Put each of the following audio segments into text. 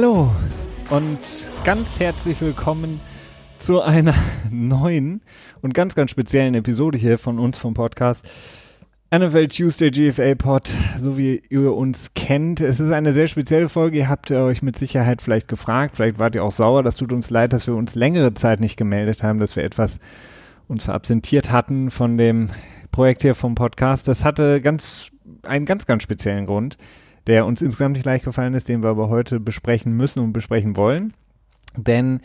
Hallo und ganz herzlich willkommen zu einer neuen und ganz, ganz speziellen Episode hier von uns vom Podcast. NFL Tuesday GFA Pod, so wie ihr uns kennt. Es ist eine sehr spezielle Folge. Ihr habt euch mit Sicherheit vielleicht gefragt. Vielleicht wart ihr auch sauer. Das tut uns leid, dass wir uns längere Zeit nicht gemeldet haben, dass wir etwas uns verabsentiert hatten von dem Projekt hier vom Podcast. Das hatte ganz, einen ganz, ganz speziellen Grund, der uns insgesamt nicht leicht gefallen ist, den wir aber heute besprechen müssen und besprechen wollen. Denn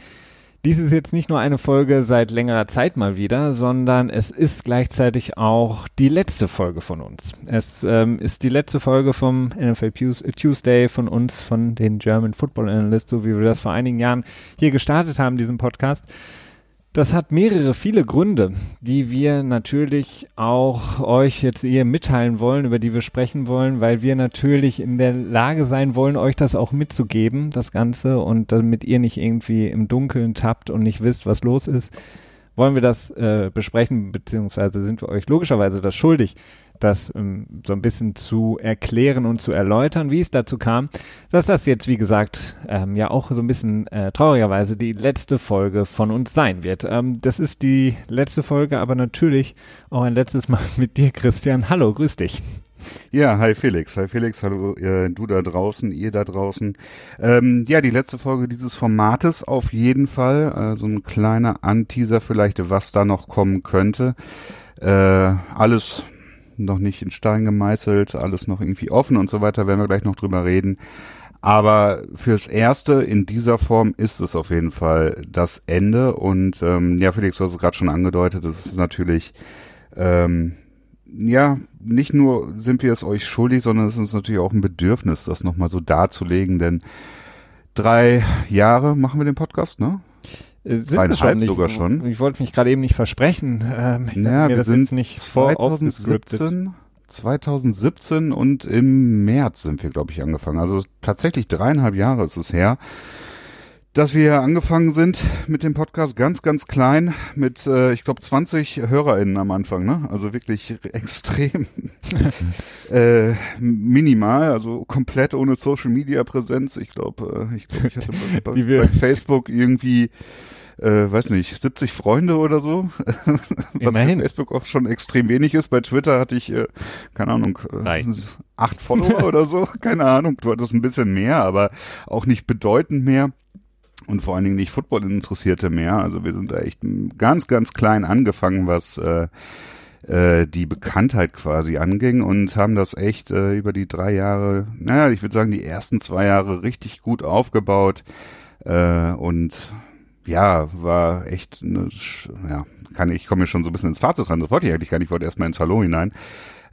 dies ist jetzt nicht nur eine Folge seit längerer Zeit mal wieder, sondern es ist gleichzeitig auch die letzte Folge von uns. Es ähm, ist die letzte Folge vom NFL Tuesday von uns, von den German Football Analysts, so wie wir das vor einigen Jahren hier gestartet haben, diesen Podcast. Das hat mehrere, viele Gründe, die wir natürlich auch euch jetzt hier mitteilen wollen, über die wir sprechen wollen, weil wir natürlich in der Lage sein wollen, euch das auch mitzugeben, das Ganze, und damit ihr nicht irgendwie im Dunkeln tappt und nicht wisst, was los ist, wollen wir das äh, besprechen, beziehungsweise sind wir euch logischerweise das schuldig das ähm, so ein bisschen zu erklären und zu erläutern, wie es dazu kam, dass das jetzt, wie gesagt, ähm, ja auch so ein bisschen äh, traurigerweise die letzte Folge von uns sein wird. Ähm, das ist die letzte Folge, aber natürlich auch ein letztes Mal mit dir, Christian. Hallo, grüß dich. Ja, hi Felix, hi Felix, hallo äh, du da draußen, ihr da draußen. Ähm, ja, die letzte Folge dieses Formates auf jeden Fall, äh, so ein kleiner Anteaser vielleicht, was da noch kommen könnte. Äh, alles noch nicht in Stein gemeißelt, alles noch irgendwie offen und so weiter, werden wir gleich noch drüber reden. Aber fürs Erste in dieser Form ist es auf jeden Fall das Ende. Und ähm, ja, Felix, du hast es gerade schon angedeutet, das ist natürlich, ähm, ja, nicht nur sind wir es euch schuldig, sondern es ist uns natürlich auch ein Bedürfnis, das nochmal so darzulegen, denn drei Jahre machen wir den Podcast, ne? Äh, sind wir schon sogar schon. Ich wollte mich gerade eben nicht versprechen. Ähm, ich ja, wir sind nicht 2017, 2017 und im März sind wir, glaube ich, angefangen. Also tatsächlich dreieinhalb Jahre ist es her dass wir angefangen sind mit dem Podcast ganz, ganz klein mit, äh, ich glaube, 20 HörerInnen am Anfang, ne? Also wirklich extrem äh, minimal, also komplett ohne Social Media Präsenz. Ich glaube, äh, ich, glaub, ich hatte bei, bei, bei Facebook irgendwie äh, weiß nicht, 70 Freunde oder so. Was bei Facebook auch schon extrem wenig ist. Bei Twitter hatte ich, äh, keine Ahnung, äh, acht Follower oder so. Keine Ahnung, du hattest ein bisschen mehr, aber auch nicht bedeutend mehr und vor allen Dingen nicht Football-Interessierte mehr. Also wir sind da echt ganz, ganz klein angefangen, was äh, äh, die Bekanntheit quasi anging und haben das echt äh, über die drei Jahre, naja, ich würde sagen, die ersten zwei Jahre richtig gut aufgebaut äh, und ja, war echt, eine, ja, kann ich komme mir schon so ein bisschen ins Fazit ran. Das wollte ich eigentlich gar nicht, ich wollte erstmal ins Hallo hinein.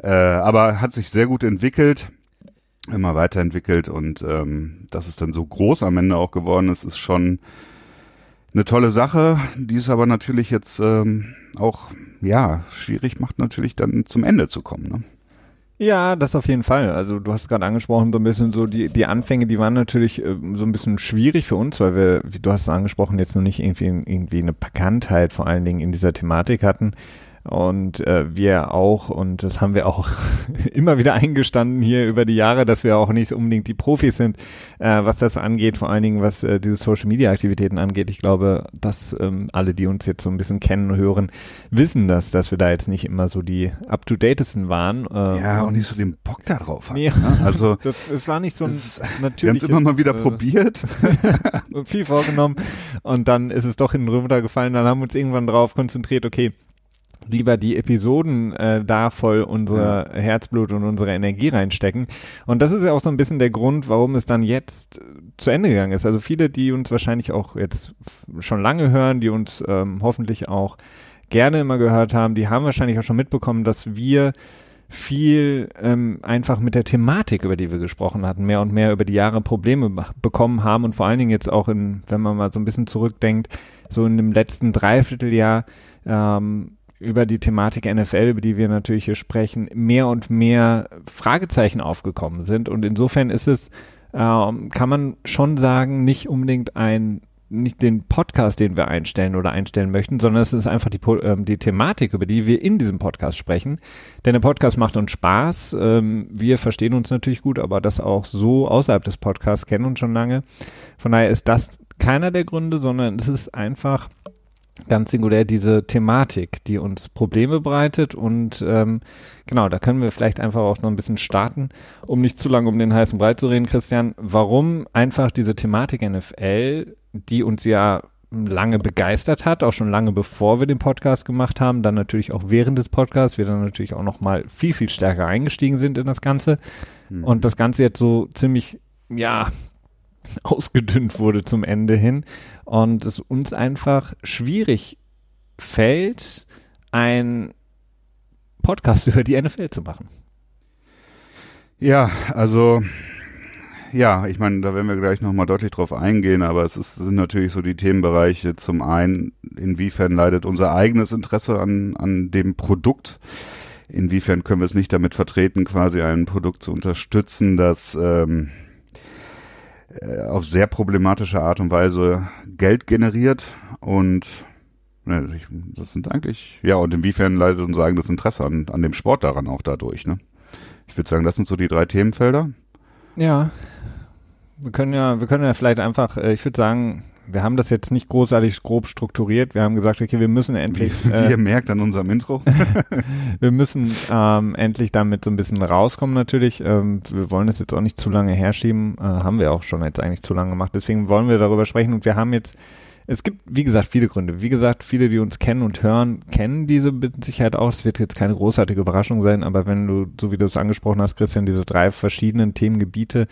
Äh, aber hat sich sehr gut entwickelt immer weiterentwickelt und ähm, dass es dann so groß am Ende auch geworden ist, ist schon eine tolle Sache, die es aber natürlich jetzt ähm, auch ja schwierig macht, natürlich dann zum Ende zu kommen. Ne? Ja, das auf jeden Fall. Also du hast gerade angesprochen, so ein bisschen so die, die Anfänge, die waren natürlich äh, so ein bisschen schwierig für uns, weil wir, wie du hast es angesprochen, jetzt noch nicht irgendwie, irgendwie eine Bekanntheit vor allen Dingen in dieser Thematik hatten und äh, wir auch, und das haben wir auch immer wieder eingestanden hier über die Jahre, dass wir auch nicht unbedingt die Profis sind, äh, was das angeht, vor allen Dingen was äh, diese Social Media Aktivitäten angeht. Ich glaube, dass ähm, alle, die uns jetzt so ein bisschen kennen und hören, wissen das, dass wir da jetzt nicht immer so die up-to-datesten waren. Äh, ja, und nicht so den Bock da drauf hatten. Nee, ne? Also das, es war nicht so ein natürlich. Wir haben es immer mal wieder äh, probiert. viel vorgenommen und dann ist es doch hinten runtergefallen. Dann haben wir uns irgendwann drauf konzentriert, okay, lieber die Episoden äh, da voll unser ja. Herzblut und unsere Energie reinstecken. Und das ist ja auch so ein bisschen der Grund, warum es dann jetzt zu Ende gegangen ist. Also viele, die uns wahrscheinlich auch jetzt schon lange hören, die uns ähm, hoffentlich auch gerne immer gehört haben, die haben wahrscheinlich auch schon mitbekommen, dass wir viel ähm, einfach mit der Thematik, über die wir gesprochen hatten, mehr und mehr über die Jahre Probleme bekommen haben und vor allen Dingen jetzt auch in, wenn man mal so ein bisschen zurückdenkt, so in dem letzten Dreivierteljahr ähm, über die Thematik NFL, über die wir natürlich hier sprechen, mehr und mehr Fragezeichen aufgekommen sind. Und insofern ist es, ähm, kann man schon sagen, nicht unbedingt ein nicht den Podcast, den wir einstellen oder einstellen möchten, sondern es ist einfach die, ähm, die Thematik, über die wir in diesem Podcast sprechen. Denn der Podcast macht uns Spaß. Ähm, wir verstehen uns natürlich gut, aber das auch so außerhalb des Podcasts kennen uns schon lange. Von daher ist das keiner der Gründe, sondern es ist einfach ganz singulär diese Thematik, die uns Probleme bereitet und ähm, genau, da können wir vielleicht einfach auch noch ein bisschen starten, um nicht zu lange um den heißen Brei zu reden, Christian. Warum einfach diese Thematik NFL, die uns ja lange begeistert hat, auch schon lange bevor wir den Podcast gemacht haben, dann natürlich auch während des Podcasts, wir dann natürlich auch noch mal viel, viel stärker eingestiegen sind in das Ganze mhm. und das Ganze jetzt so ziemlich, ja, ausgedünnt wurde zum Ende hin und es uns einfach schwierig fällt, ein Podcast über die NFL zu machen. Ja, also ja, ich meine, da werden wir gleich nochmal deutlich drauf eingehen, aber es ist, sind natürlich so die Themenbereiche. Zum einen, inwiefern leidet unser eigenes Interesse an, an dem Produkt? Inwiefern können wir es nicht damit vertreten, quasi ein Produkt zu unterstützen, das ähm, äh, auf sehr problematische Art und Weise Geld generiert und ne, das sind eigentlich, ja, und inwiefern leidet unser eigenes Interesse an, an dem Sport daran auch dadurch, ne? Ich würde sagen, das sind so die drei Themenfelder. Ja. Wir können ja, wir können ja vielleicht einfach, äh, ich würde sagen, wir haben das jetzt nicht großartig grob strukturiert. Wir haben gesagt, okay, wir müssen endlich. Wie, äh, ihr merkt an unserem Intro. wir müssen ähm, endlich damit so ein bisschen rauskommen natürlich. Ähm, wir wollen das jetzt auch nicht zu lange herschieben. Äh, haben wir auch schon jetzt eigentlich zu lange gemacht. Deswegen wollen wir darüber sprechen und wir haben jetzt es gibt, wie gesagt, viele Gründe. Wie gesagt, viele, die uns kennen und hören, kennen diese mit Sicherheit auch. Es wird jetzt keine großartige Überraschung sein, aber wenn du, so wie du es angesprochen hast, Christian, diese drei verschiedenen Themengebiete,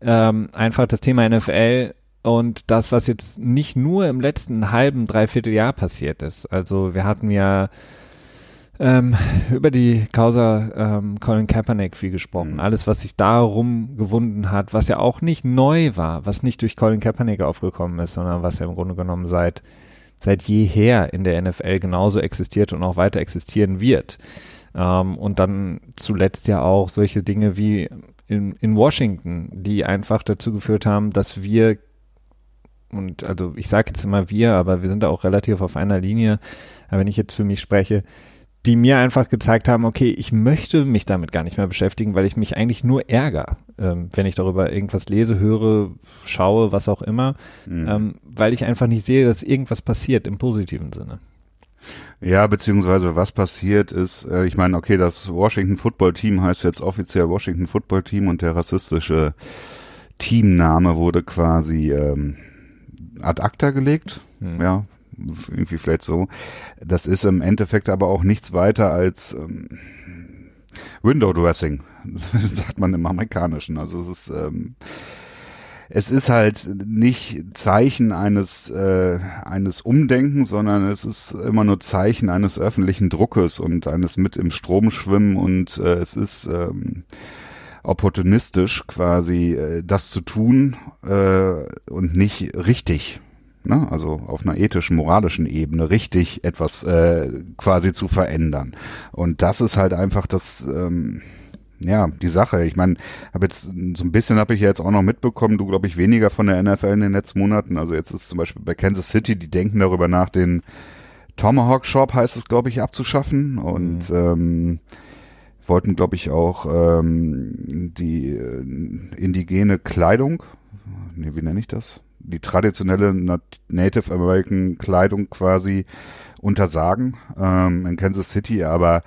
ähm, einfach das Thema NFL und das, was jetzt nicht nur im letzten halben, dreiviertel Jahr passiert ist. Also wir hatten ja ähm, über die Causa ähm, Colin Kaepernick viel gesprochen. Mhm. Alles, was sich darum gewunden hat, was ja auch nicht neu war, was nicht durch Colin Kaepernick aufgekommen ist, sondern was ja im Grunde genommen seit seit jeher in der NFL genauso existiert und auch weiter existieren wird. Ähm, und dann zuletzt ja auch solche Dinge wie in, in Washington, die einfach dazu geführt haben, dass wir und also ich sage jetzt immer wir, aber wir sind da auch relativ auf einer Linie, wenn ich jetzt für mich spreche, die mir einfach gezeigt haben, okay, ich möchte mich damit gar nicht mehr beschäftigen, weil ich mich eigentlich nur ärgere, ähm, wenn ich darüber irgendwas lese, höre, schaue, was auch immer, mhm. ähm, weil ich einfach nicht sehe, dass irgendwas passiert im positiven Sinne. Ja, beziehungsweise was passiert ist, äh, ich meine, okay, das Washington Football Team heißt jetzt offiziell Washington Football Team und der rassistische Teamname wurde quasi ähm, ad acta gelegt. Hm. Ja, irgendwie vielleicht so. Das ist im Endeffekt aber auch nichts weiter als ähm, Window Dressing, sagt man im Amerikanischen. Also es ist ähm, es ist halt nicht Zeichen eines äh, eines Umdenkens, sondern es ist immer nur Zeichen eines öffentlichen Druckes und eines mit im Strom schwimmen und äh, es ist ähm, opportunistisch quasi äh, das zu tun äh, und nicht richtig ne, also auf einer ethischen, moralischen Ebene richtig etwas äh, quasi zu verändern. Und das ist halt einfach das, ähm, ja, die Sache. Ich meine, habe jetzt so ein bisschen habe ich ja jetzt auch noch mitbekommen, du glaube ich weniger von der NFL in den letzten Monaten. Also jetzt ist zum Beispiel bei Kansas City, die denken darüber nach, den Tomahawk Shop heißt es, glaube ich, abzuschaffen und mhm. ähm, wollten, glaube ich, auch ähm, die äh, indigene Kleidung, nee, wie nenne ich das? die traditionelle Native American Kleidung quasi untersagen ähm, in Kansas City, aber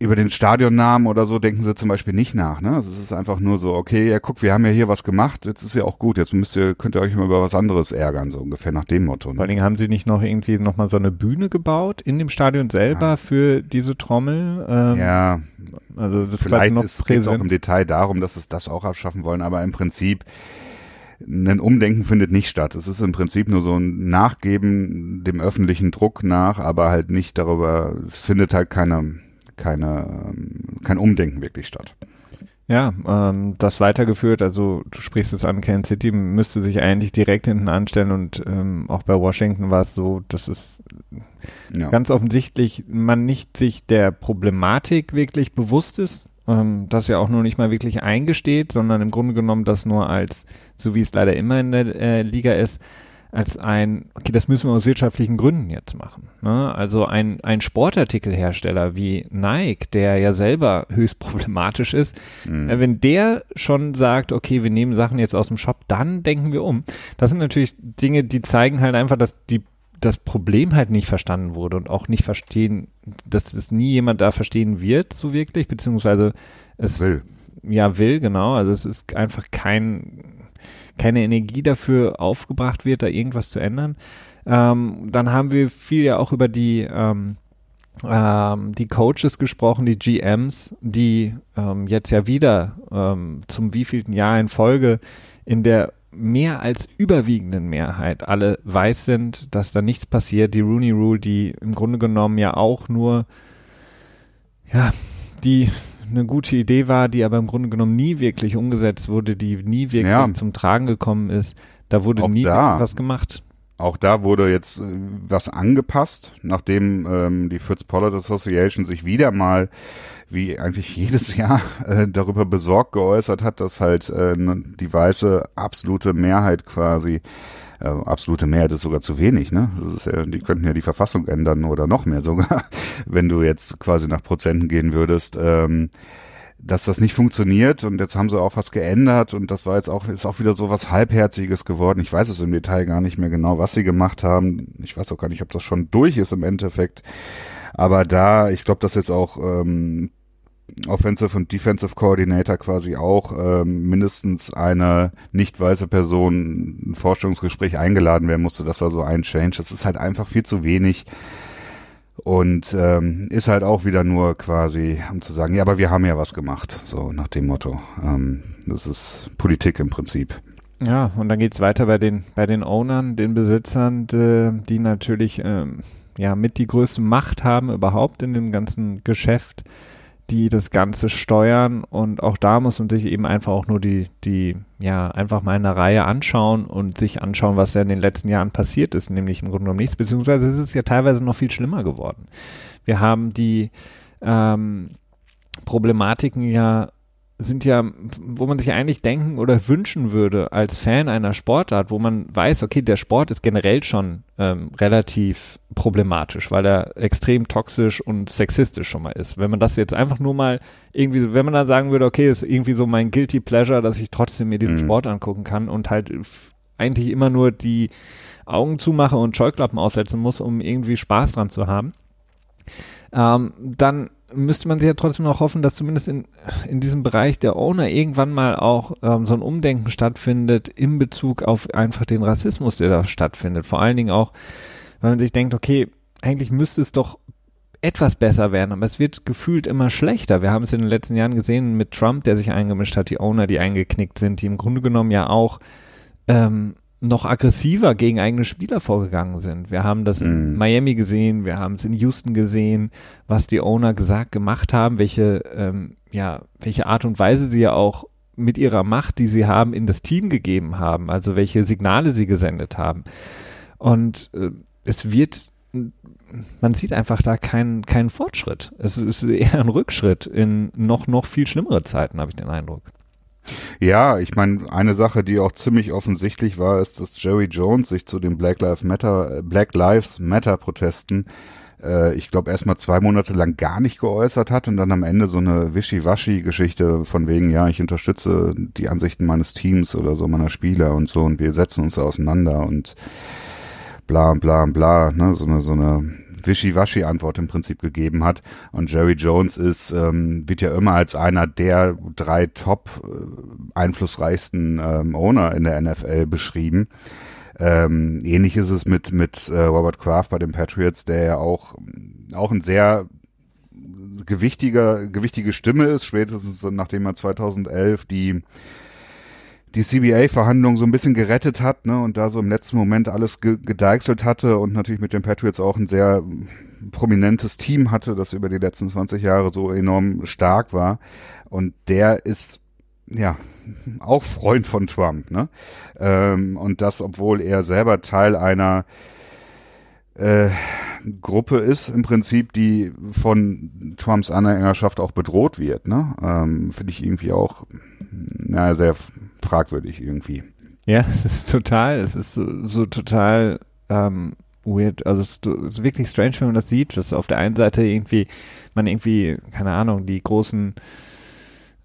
über den Stadionnamen oder so denken sie zum Beispiel nicht nach. Ne? Also es ist einfach nur so, okay, ja guck, wir haben ja hier was gemacht, jetzt ist ja auch gut, jetzt müsst ihr, könnt ihr euch mal über was anderes ärgern, so ungefähr nach dem Motto. Ne? Vor allen Dingen haben sie nicht noch irgendwie nochmal so eine Bühne gebaut in dem Stadion selber ja. für diese Trommel. Ähm, ja, also das vielleicht noch ist es auch im Detail darum, dass es das auch abschaffen wollen, aber im Prinzip ein Umdenken findet nicht statt. Es ist im Prinzip nur so ein Nachgeben dem öffentlichen Druck nach, aber halt nicht darüber, es findet halt keine, keine, kein Umdenken wirklich statt. Ja, ähm, das weitergeführt, also du sprichst es an, Kansas City müsste sich eigentlich direkt hinten anstellen und ähm, auch bei Washington war es so, dass es ja. ganz offensichtlich man nicht sich der Problematik wirklich bewusst ist, ähm, das ja auch nur nicht mal wirklich eingesteht, sondern im Grunde genommen das nur als, so wie es leider immer in der äh, Liga ist, als ein, okay, das müssen wir aus wirtschaftlichen Gründen jetzt machen. Ne? Also ein, ein Sportartikelhersteller wie Nike, der ja selber höchst problematisch ist, mhm. äh, wenn der schon sagt, okay, wir nehmen Sachen jetzt aus dem Shop, dann denken wir um. Das sind natürlich Dinge, die zeigen halt einfach, dass die das Problem halt nicht verstanden wurde und auch nicht verstehen, dass es nie jemand da verstehen wird, so wirklich, beziehungsweise es will. Ja, will, genau. Also es ist einfach kein keine Energie dafür aufgebracht wird, da irgendwas zu ändern. Ähm, dann haben wir viel ja auch über die ähm, ähm, die Coaches gesprochen, die GMs, die ähm, jetzt ja wieder ähm, zum wievielten Jahr in Folge in der mehr als überwiegenden Mehrheit alle weiß sind, dass da nichts passiert. Die Rooney Rule, die im Grunde genommen ja auch nur ja, die eine gute Idee war, die aber im Grunde genommen nie wirklich umgesetzt wurde, die nie wirklich ja. zum Tragen gekommen ist. Da wurde auch nie da, was gemacht. Auch da wurde jetzt äh, was angepasst, nachdem ähm, die Fritz Pollard Association sich wieder mal wie eigentlich jedes Jahr äh, darüber besorgt geäußert hat, dass halt äh, die weiße absolute Mehrheit quasi äh, absolute Mehrheit ist sogar zu wenig, ne? Das ist ja, die könnten ja die Verfassung ändern oder noch mehr sogar, wenn du jetzt quasi nach Prozenten gehen würdest. Ähm, dass das nicht funktioniert und jetzt haben sie auch was geändert und das war jetzt auch, ist auch wieder so was Halbherziges geworden. Ich weiß es im Detail gar nicht mehr genau, was sie gemacht haben. Ich weiß auch gar nicht, ob das schon durch ist im Endeffekt. Aber da, ich glaube, dass jetzt auch ähm, Offensive und Defensive Coordinator quasi auch ähm, mindestens eine nicht weiße Person ein Vorstellungsgespräch eingeladen werden musste. Das war so ein Change. Das ist halt einfach viel zu wenig und ähm, ist halt auch wieder nur quasi, um zu sagen, ja, aber wir haben ja was gemacht, so nach dem Motto. Ähm, das ist Politik im Prinzip. Ja, und dann geht's weiter bei den bei den Ownern, den Besitzern, die, die natürlich ähm, ja mit die größte Macht haben überhaupt in dem ganzen Geschäft die das Ganze steuern und auch da muss man sich eben einfach auch nur die, die, ja, einfach mal eine Reihe anschauen und sich anschauen, was ja in den letzten Jahren passiert ist, nämlich im Grunde genommen nichts, beziehungsweise ist es ja teilweise noch viel schlimmer geworden. Wir haben die ähm, Problematiken ja sind ja, wo man sich eigentlich denken oder wünschen würde als Fan einer Sportart, wo man weiß, okay, der Sport ist generell schon ähm, relativ problematisch, weil er extrem toxisch und sexistisch schon mal ist. Wenn man das jetzt einfach nur mal irgendwie, wenn man dann sagen würde, okay, ist irgendwie so mein guilty pleasure, dass ich trotzdem mir diesen mhm. Sport angucken kann und halt eigentlich immer nur die Augen zumache und Scheuklappen aufsetzen muss, um irgendwie Spaß dran zu haben, ähm, dann müsste man sich ja trotzdem noch hoffen, dass zumindest in, in diesem Bereich der Owner irgendwann mal auch ähm, so ein Umdenken stattfindet in Bezug auf einfach den Rassismus, der da stattfindet. Vor allen Dingen auch, weil man sich denkt, okay, eigentlich müsste es doch etwas besser werden, aber es wird gefühlt immer schlechter. Wir haben es in den letzten Jahren gesehen mit Trump, der sich eingemischt hat, die Owner, die eingeknickt sind, die im Grunde genommen ja auch ähm, noch aggressiver gegen eigene Spieler vorgegangen sind. Wir haben das in mm. Miami gesehen, wir haben es in Houston gesehen, was die Owner gesagt, gemacht haben, welche, ähm, ja, welche Art und Weise sie ja auch mit ihrer Macht, die sie haben, in das Team gegeben haben, also welche Signale sie gesendet haben. Und äh, es wird, man sieht einfach da keinen keinen Fortschritt. Es ist eher ein Rückschritt in noch, noch viel schlimmere Zeiten, habe ich den Eindruck. Ja, ich meine, eine Sache, die auch ziemlich offensichtlich war, ist, dass Jerry Jones sich zu den Black Lives Matter, Black Lives Matter Protesten äh, ich glaube, erstmal zwei Monate lang gar nicht geäußert hat und dann am Ende so eine Wischi-Waschi-Geschichte von wegen, ja, ich unterstütze die Ansichten meines Teams oder so meiner Spieler und so und wir setzen uns auseinander und bla bla bla, ne, so eine, so eine Wischiwaschi-Antwort im Prinzip gegeben hat. Und Jerry Jones ist, ähm, wird ja immer als einer der drei top äh, einflussreichsten ähm, Owner in der NFL beschrieben. Ähm, ähnlich ist es mit, mit äh, Robert Kraft bei den Patriots, der ja auch, auch ein sehr gewichtiger, gewichtige Stimme ist, spätestens nachdem er 2011 die die CBA-Verhandlungen so ein bisschen gerettet hat, ne, und da so im letzten Moment alles ge gedeichselt hatte und natürlich mit den Patriots auch ein sehr prominentes Team hatte, das über die letzten 20 Jahre so enorm stark war. Und der ist, ja, auch Freund von Trump, ne? Ähm, und das, obwohl er selber Teil einer äh, Gruppe ist im Prinzip, die von Trumps Anhängerschaft auch bedroht wird. Ne? Ähm, Finde ich irgendwie auch naja, sehr fragwürdig irgendwie. Ja, es ist total, es ist so, so total ähm, weird. Also es ist wirklich strange, wenn man das sieht, dass auf der einen Seite irgendwie man irgendwie, keine Ahnung, die großen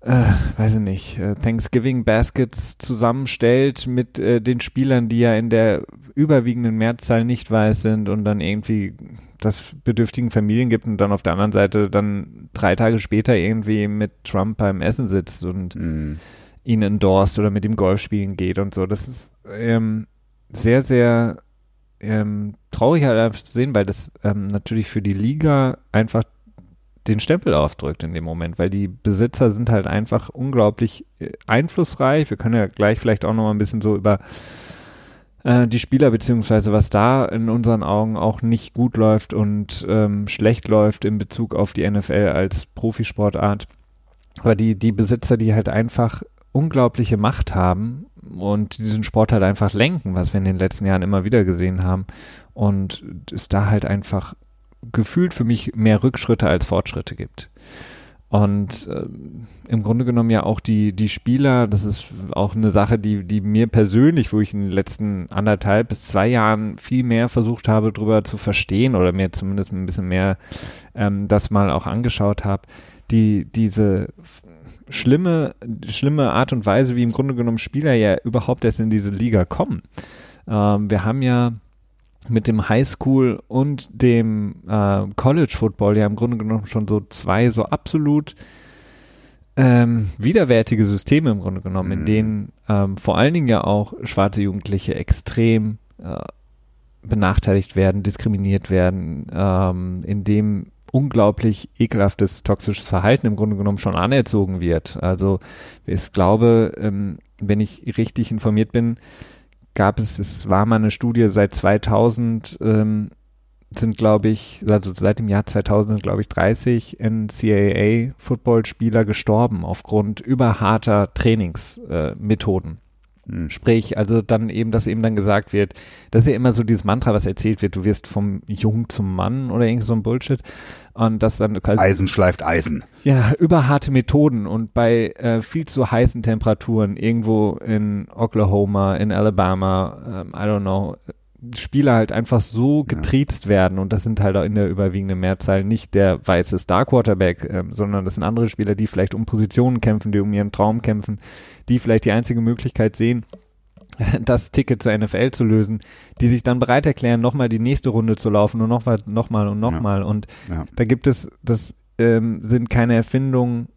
äh, weiß ich nicht, äh, Thanksgiving Baskets zusammenstellt mit äh, den Spielern, die ja in der überwiegenden Mehrzahl nicht weiß sind und dann irgendwie das bedürftigen Familien gibt und dann auf der anderen Seite dann drei Tage später irgendwie mit Trump beim Essen sitzt und mm. Ihn endorst oder mit ihm Golf spielen geht und so. Das ist ähm, sehr, sehr ähm, traurig halt einfach zu sehen, weil das ähm, natürlich für die Liga einfach den Stempel aufdrückt in dem Moment, weil die Besitzer sind halt einfach unglaublich äh, einflussreich. Wir können ja gleich vielleicht auch noch mal ein bisschen so über äh, die Spieler beziehungsweise was da in unseren Augen auch nicht gut läuft und ähm, schlecht läuft in Bezug auf die NFL als Profisportart. Aber die, die Besitzer, die halt einfach unglaubliche Macht haben und diesen Sport halt einfach lenken, was wir in den letzten Jahren immer wieder gesehen haben. Und es da halt einfach gefühlt für mich mehr Rückschritte als Fortschritte gibt. Und äh, im Grunde genommen ja auch die, die Spieler, das ist auch eine Sache, die, die mir persönlich, wo ich in den letzten anderthalb bis zwei Jahren viel mehr versucht habe, darüber zu verstehen oder mir zumindest ein bisschen mehr ähm, das mal auch angeschaut habe, die, diese schlimme, schlimme Art und Weise, wie im Grunde genommen Spieler ja überhaupt erst in diese Liga kommen. Ähm, wir haben ja mit dem Highschool und dem äh, College Football ja im Grunde genommen schon so zwei so absolut ähm, widerwärtige Systeme im Grunde genommen, mhm. in denen ähm, vor allen Dingen ja auch schwarze Jugendliche extrem äh, benachteiligt werden, diskriminiert werden, ähm, in dem unglaublich ekelhaftes, toxisches Verhalten im Grunde genommen schon anerzogen wird. Also ich glaube, ähm, wenn ich richtig informiert bin, gab es, es war mal eine Studie seit 2000, ähm, sind glaube ich, also seit dem Jahr 2000 sind glaube ich 30 NCAA-Footballspieler gestorben aufgrund überharter Trainingsmethoden. Äh, Sprich, also dann eben, dass eben dann gesagt wird, das ist ja immer so dieses Mantra, was erzählt wird, du wirst vom Jung zum Mann oder irgend so ein Bullshit. Und das dann Eisen schleift Eisen. Ja, über harte Methoden und bei äh, viel zu heißen Temperaturen irgendwo in Oklahoma, in Alabama, ähm, I don't know, Spieler halt einfach so getriezt ja. werden und das sind halt auch in der überwiegenden Mehrzahl nicht der weiße Star Quarterback, äh, sondern das sind andere Spieler, die vielleicht um Positionen kämpfen, die um ihren Traum kämpfen, die vielleicht die einzige Möglichkeit sehen, das Ticket zur NFL zu lösen, die sich dann bereit erklären, nochmal die nächste Runde zu laufen und nochmal, nochmal und nochmal. Ja. Und ja. da gibt es, das ähm, sind keine Erfindungen,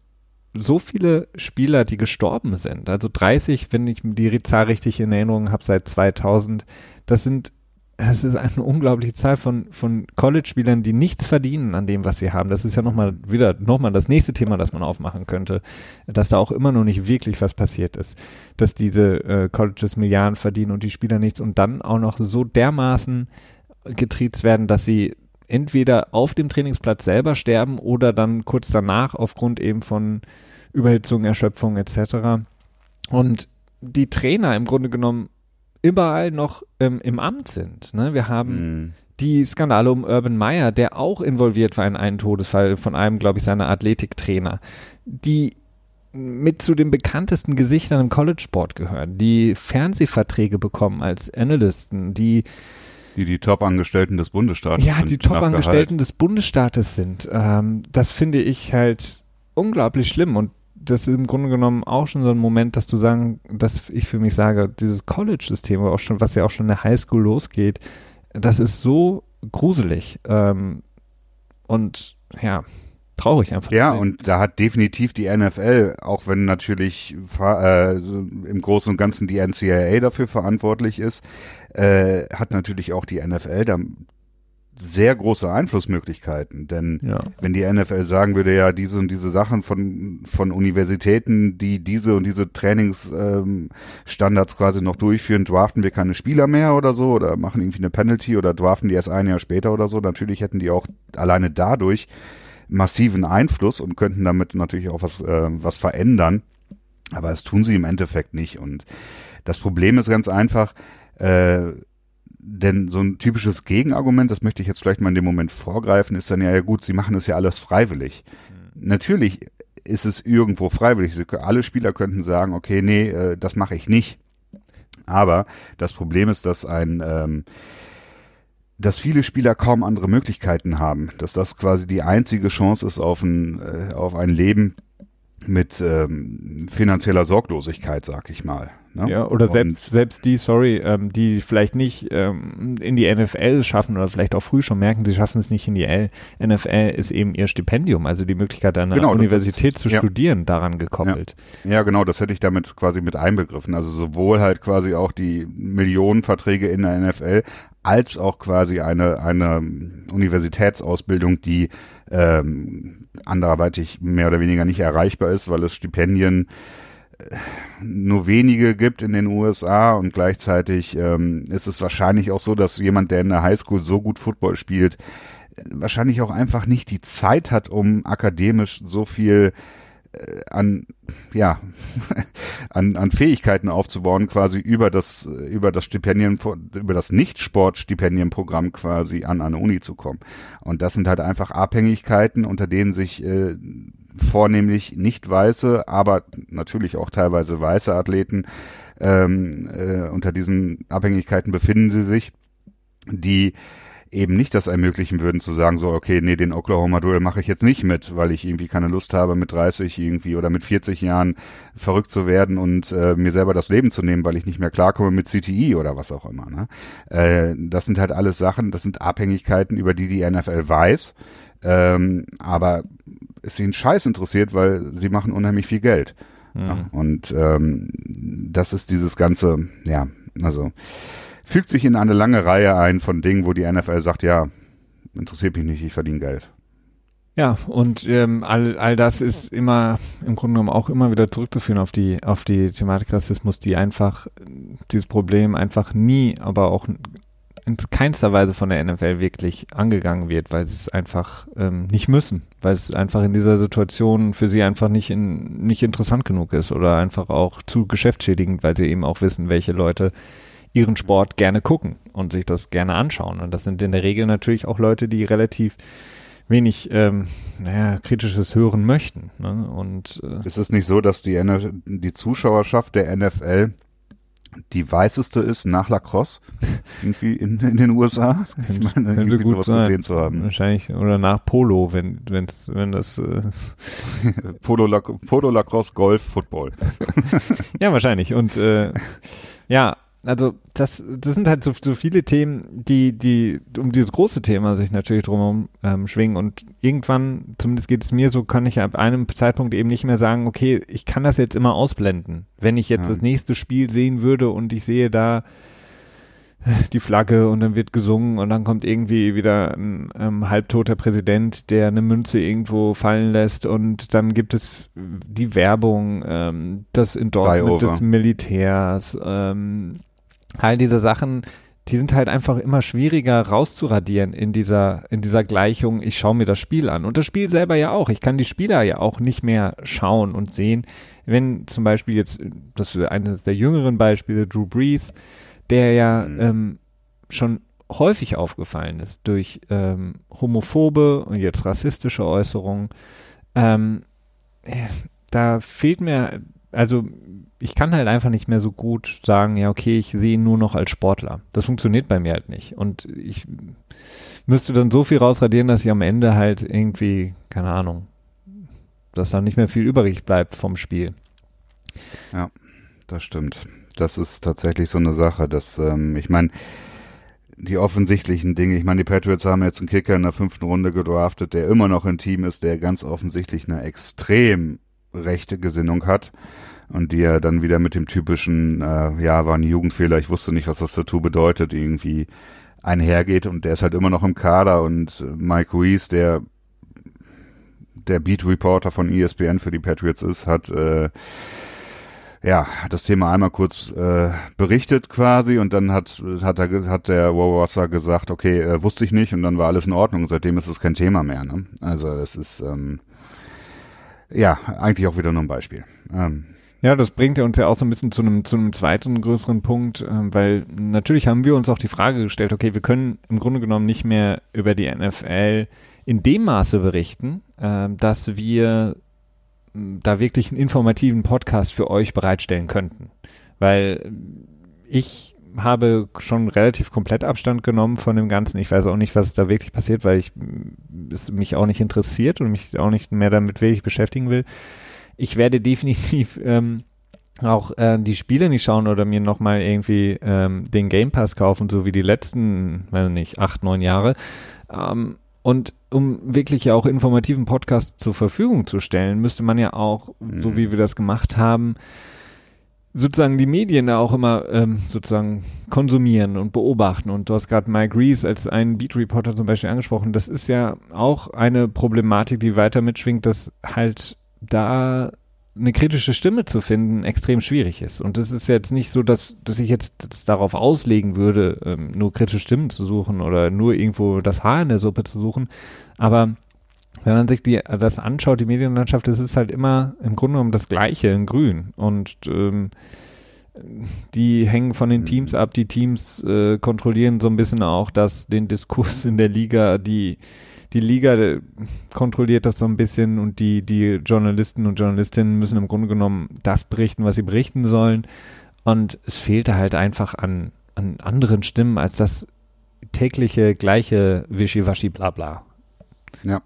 so viele Spieler, die gestorben sind. Also 30, wenn ich die Zahl richtig in Erinnerung habe, seit 2000. Das sind es ist eine unglaubliche Zahl von, von College-Spielern, die nichts verdienen an dem, was sie haben. Das ist ja nochmal wieder, nochmal das nächste Thema, das man aufmachen könnte, dass da auch immer noch nicht wirklich was passiert ist. Dass diese äh, Colleges Milliarden verdienen und die Spieler nichts und dann auch noch so dermaßen getriezt werden, dass sie entweder auf dem Trainingsplatz selber sterben oder dann kurz danach aufgrund eben von Überhitzung, Erschöpfung etc. Und die Trainer im Grunde genommen überall noch ähm, im Amt sind. Ne? Wir haben mhm. die Skandale um Urban Meyer, der auch involviert war in einen Todesfall von einem, glaube ich, seiner Athletiktrainer, die mit zu den bekanntesten Gesichtern im College-Sport gehören, die Fernsehverträge bekommen als Analysten, die die die Top-Angestellten des Bundesstaates ja, sind. Ja, die Top-Angestellten des Bundesstaates sind. Ähm, das finde ich halt unglaublich schlimm und das ist im Grunde genommen auch schon so ein Moment, dass du sagen, dass ich für mich sage, dieses College-System, was ja auch schon in der Highschool losgeht, das ist so gruselig ähm, und ja, traurig einfach. Ja, und da hat definitiv die NFL, auch wenn natürlich äh, im Großen und Ganzen die NCAA dafür verantwortlich ist, äh, hat natürlich auch die NFL da sehr große Einflussmöglichkeiten. Denn ja. wenn die NFL sagen würde, ja, diese und diese Sachen von, von Universitäten, die diese und diese Trainingsstandards ähm, quasi noch durchführen, draften wir keine Spieler mehr oder so oder machen irgendwie eine Penalty oder draften die erst ein Jahr später oder so. Natürlich hätten die auch alleine dadurch massiven Einfluss und könnten damit natürlich auch was, äh, was verändern. Aber das tun sie im Endeffekt nicht. Und das Problem ist ganz einfach, äh, denn so ein typisches Gegenargument, das möchte ich jetzt vielleicht mal in dem Moment vorgreifen, ist dann ja, ja gut, sie machen es ja alles freiwillig. Mhm. Natürlich ist es irgendwo freiwillig. Sie, alle Spieler könnten sagen, okay, nee, äh, das mache ich nicht. Aber das Problem ist, dass ein ähm, dass viele Spieler kaum andere Möglichkeiten haben, dass das quasi die einzige Chance ist auf ein, äh, auf ein Leben mit ähm, finanzieller Sorglosigkeit, sag ich mal. Ne? Ja, oder selbst, selbst die, sorry, ähm, die vielleicht nicht ähm, in die NFL schaffen oder vielleicht auch früh schon merken, sie schaffen es nicht in die L NFL, ist eben ihr Stipendium, also die Möglichkeit an der genau, Universität ist, zu ja. studieren, daran gekoppelt. Ja. ja. genau, das hätte ich damit quasi mit einbegriffen. Also sowohl halt quasi auch die Millionenverträge in der NFL, als auch quasi eine, eine Universitätsausbildung, die ähm, anderweitig mehr oder weniger nicht erreichbar ist, weil es Stipendien nur wenige gibt in den USA und gleichzeitig ähm, ist es wahrscheinlich auch so, dass jemand, der in der Highschool so gut Football spielt, wahrscheinlich auch einfach nicht die Zeit hat, um akademisch so viel äh, an ja an, an Fähigkeiten aufzubauen quasi über das über das Stipendien über das nicht Sportstipendienprogramm quasi an eine Uni zu kommen. Und das sind halt einfach Abhängigkeiten unter denen sich äh, vornehmlich nicht weiße, aber natürlich auch teilweise weiße Athleten ähm, äh, unter diesen Abhängigkeiten befinden sie sich, die eben nicht das ermöglichen würden zu sagen, so, okay, nee, den Oklahoma Duel mache ich jetzt nicht mit, weil ich irgendwie keine Lust habe, mit 30 irgendwie oder mit 40 Jahren verrückt zu werden und äh, mir selber das Leben zu nehmen, weil ich nicht mehr klarkomme mit CTI oder was auch immer. Ne? Äh, das sind halt alles Sachen, das sind Abhängigkeiten, über die die NFL weiß, ähm, aber es sie einen Scheiß interessiert, weil sie machen unheimlich viel Geld. Mhm. Ja, und ähm, das ist dieses ganze, ja, also fügt sich in eine lange Reihe ein von Dingen, wo die NFL sagt, ja, interessiert mich nicht, ich verdiene Geld. Ja, und ähm, all, all das ist immer im Grunde genommen auch immer wieder zurückzuführen auf die auf die Thematik Rassismus, die einfach dieses Problem einfach nie, aber auch in keinster Weise von der NFL wirklich angegangen wird, weil sie es einfach ähm, nicht müssen, weil es einfach in dieser Situation für sie einfach nicht, in, nicht interessant genug ist oder einfach auch zu geschäftsschädigend, weil sie eben auch wissen, welche Leute ihren Sport gerne gucken und sich das gerne anschauen. Und das sind in der Regel natürlich auch Leute, die relativ wenig ähm, naja, kritisches hören möchten. Ne? Und äh, ist es nicht so, dass die, die Zuschauerschaft der NFL die weißeste ist nach Lacrosse irgendwie in, in den USA. Ich meine, irgendwie gut sowas sein. gesehen zu haben. Wahrscheinlich oder nach Polo, wenn wenn's, wenn das äh Polo, Lac Polo Lacrosse Golf Football. ja, wahrscheinlich und äh, ja, also das, das sind halt so, so viele Themen, die, die um dieses große Thema sich natürlich drumherum ähm, schwingen. Und irgendwann, zumindest geht es mir so, kann ich ab einem Zeitpunkt eben nicht mehr sagen, okay, ich kann das jetzt immer ausblenden. Wenn ich jetzt ja. das nächste Spiel sehen würde und ich sehe da die Flagge und dann wird gesungen und dann kommt irgendwie wieder ein ähm, halbtoter Präsident, der eine Münze irgendwo fallen lässt und dann gibt es die Werbung, ähm, das Endorsement des Militärs, ähm, all diese Sachen, die sind halt einfach immer schwieriger rauszuradieren in dieser, in dieser Gleichung, ich schaue mir das Spiel an. Und das Spiel selber ja auch. Ich kann die Spieler ja auch nicht mehr schauen und sehen. Wenn zum Beispiel jetzt, das ist eines der jüngeren Beispiele, Drew Brees, der ja mhm. ähm, schon häufig aufgefallen ist durch ähm, homophobe und jetzt rassistische Äußerungen. Ähm, äh, da fehlt mir, also ich kann halt einfach nicht mehr so gut sagen, ja, okay, ich sehe ihn nur noch als Sportler. Das funktioniert bei mir halt nicht. Und ich müsste dann so viel rausradieren, dass ich am Ende halt irgendwie, keine Ahnung, dass dann nicht mehr viel übrig bleibt vom Spiel. Ja, das stimmt. Das ist tatsächlich so eine Sache, dass, ähm, ich meine, die offensichtlichen Dinge, ich meine, die Patriots haben jetzt einen Kicker in der fünften Runde gedraftet, der immer noch ein Team ist, der ganz offensichtlich eine extrem rechte Gesinnung hat und die er dann wieder mit dem typischen, äh, ja, war ein Jugendfehler, ich wusste nicht, was das Tattoo bedeutet, irgendwie einhergeht und der ist halt immer noch im Kader und Mike Reese, der der Beat Reporter von ESPN für die Patriots ist, hat äh, ja, das Thema einmal kurz äh, berichtet quasi und dann hat hat er hat der Wawasa gesagt, okay, äh, wusste ich nicht und dann war alles in Ordnung. Seitdem ist es kein Thema mehr. Ne? Also es ist ähm, ja eigentlich auch wieder nur ein Beispiel. Ähm, Ja, das bringt ja uns ja auch so ein bisschen zu einem, zu einem zweiten größeren Punkt, äh, weil natürlich haben wir uns auch die Frage gestellt, okay, wir können im Grunde genommen nicht mehr über die NFL in dem Maße berichten, äh, dass wir da wirklich einen informativen Podcast für euch bereitstellen könnten. Weil ich habe schon relativ komplett Abstand genommen von dem Ganzen. Ich weiß auch nicht, was da wirklich passiert, weil ich es mich auch nicht interessiert und mich auch nicht mehr damit wirklich beschäftigen will. Ich werde definitiv ähm, auch äh, die Spiele nicht schauen oder mir nochmal irgendwie ähm, den Game Pass kaufen, so wie die letzten, weiß nicht, acht, neun Jahre. Ähm, und um wirklich auch informativen Podcast zur Verfügung zu stellen, müsste man ja auch, mhm. so wie wir das gemacht haben, sozusagen die Medien da auch immer ähm, sozusagen konsumieren und beobachten. Und du hast gerade Mike Reese als einen Beat Reporter zum Beispiel angesprochen. Das ist ja auch eine Problematik, die weiter mitschwingt, dass halt da eine kritische Stimme zu finden extrem schwierig ist. Und es ist jetzt nicht so, dass, dass ich jetzt das darauf auslegen würde, ähm, nur kritische Stimmen zu suchen oder nur irgendwo das Haar in der Suppe zu suchen. Aber wenn man sich die, das anschaut, die Medienlandschaft, es ist halt immer im Grunde genommen das Gleiche in Grün. Und ähm, die hängen von den Teams ab. Die Teams äh, kontrollieren so ein bisschen auch das, den Diskurs in der Liga. Die, die Liga äh, kontrolliert das so ein bisschen und die, die Journalisten und Journalistinnen müssen im Grunde genommen das berichten, was sie berichten sollen. Und es fehlte halt einfach an, an anderen Stimmen als das tägliche gleiche Wischiwaschi Blabla. Ja,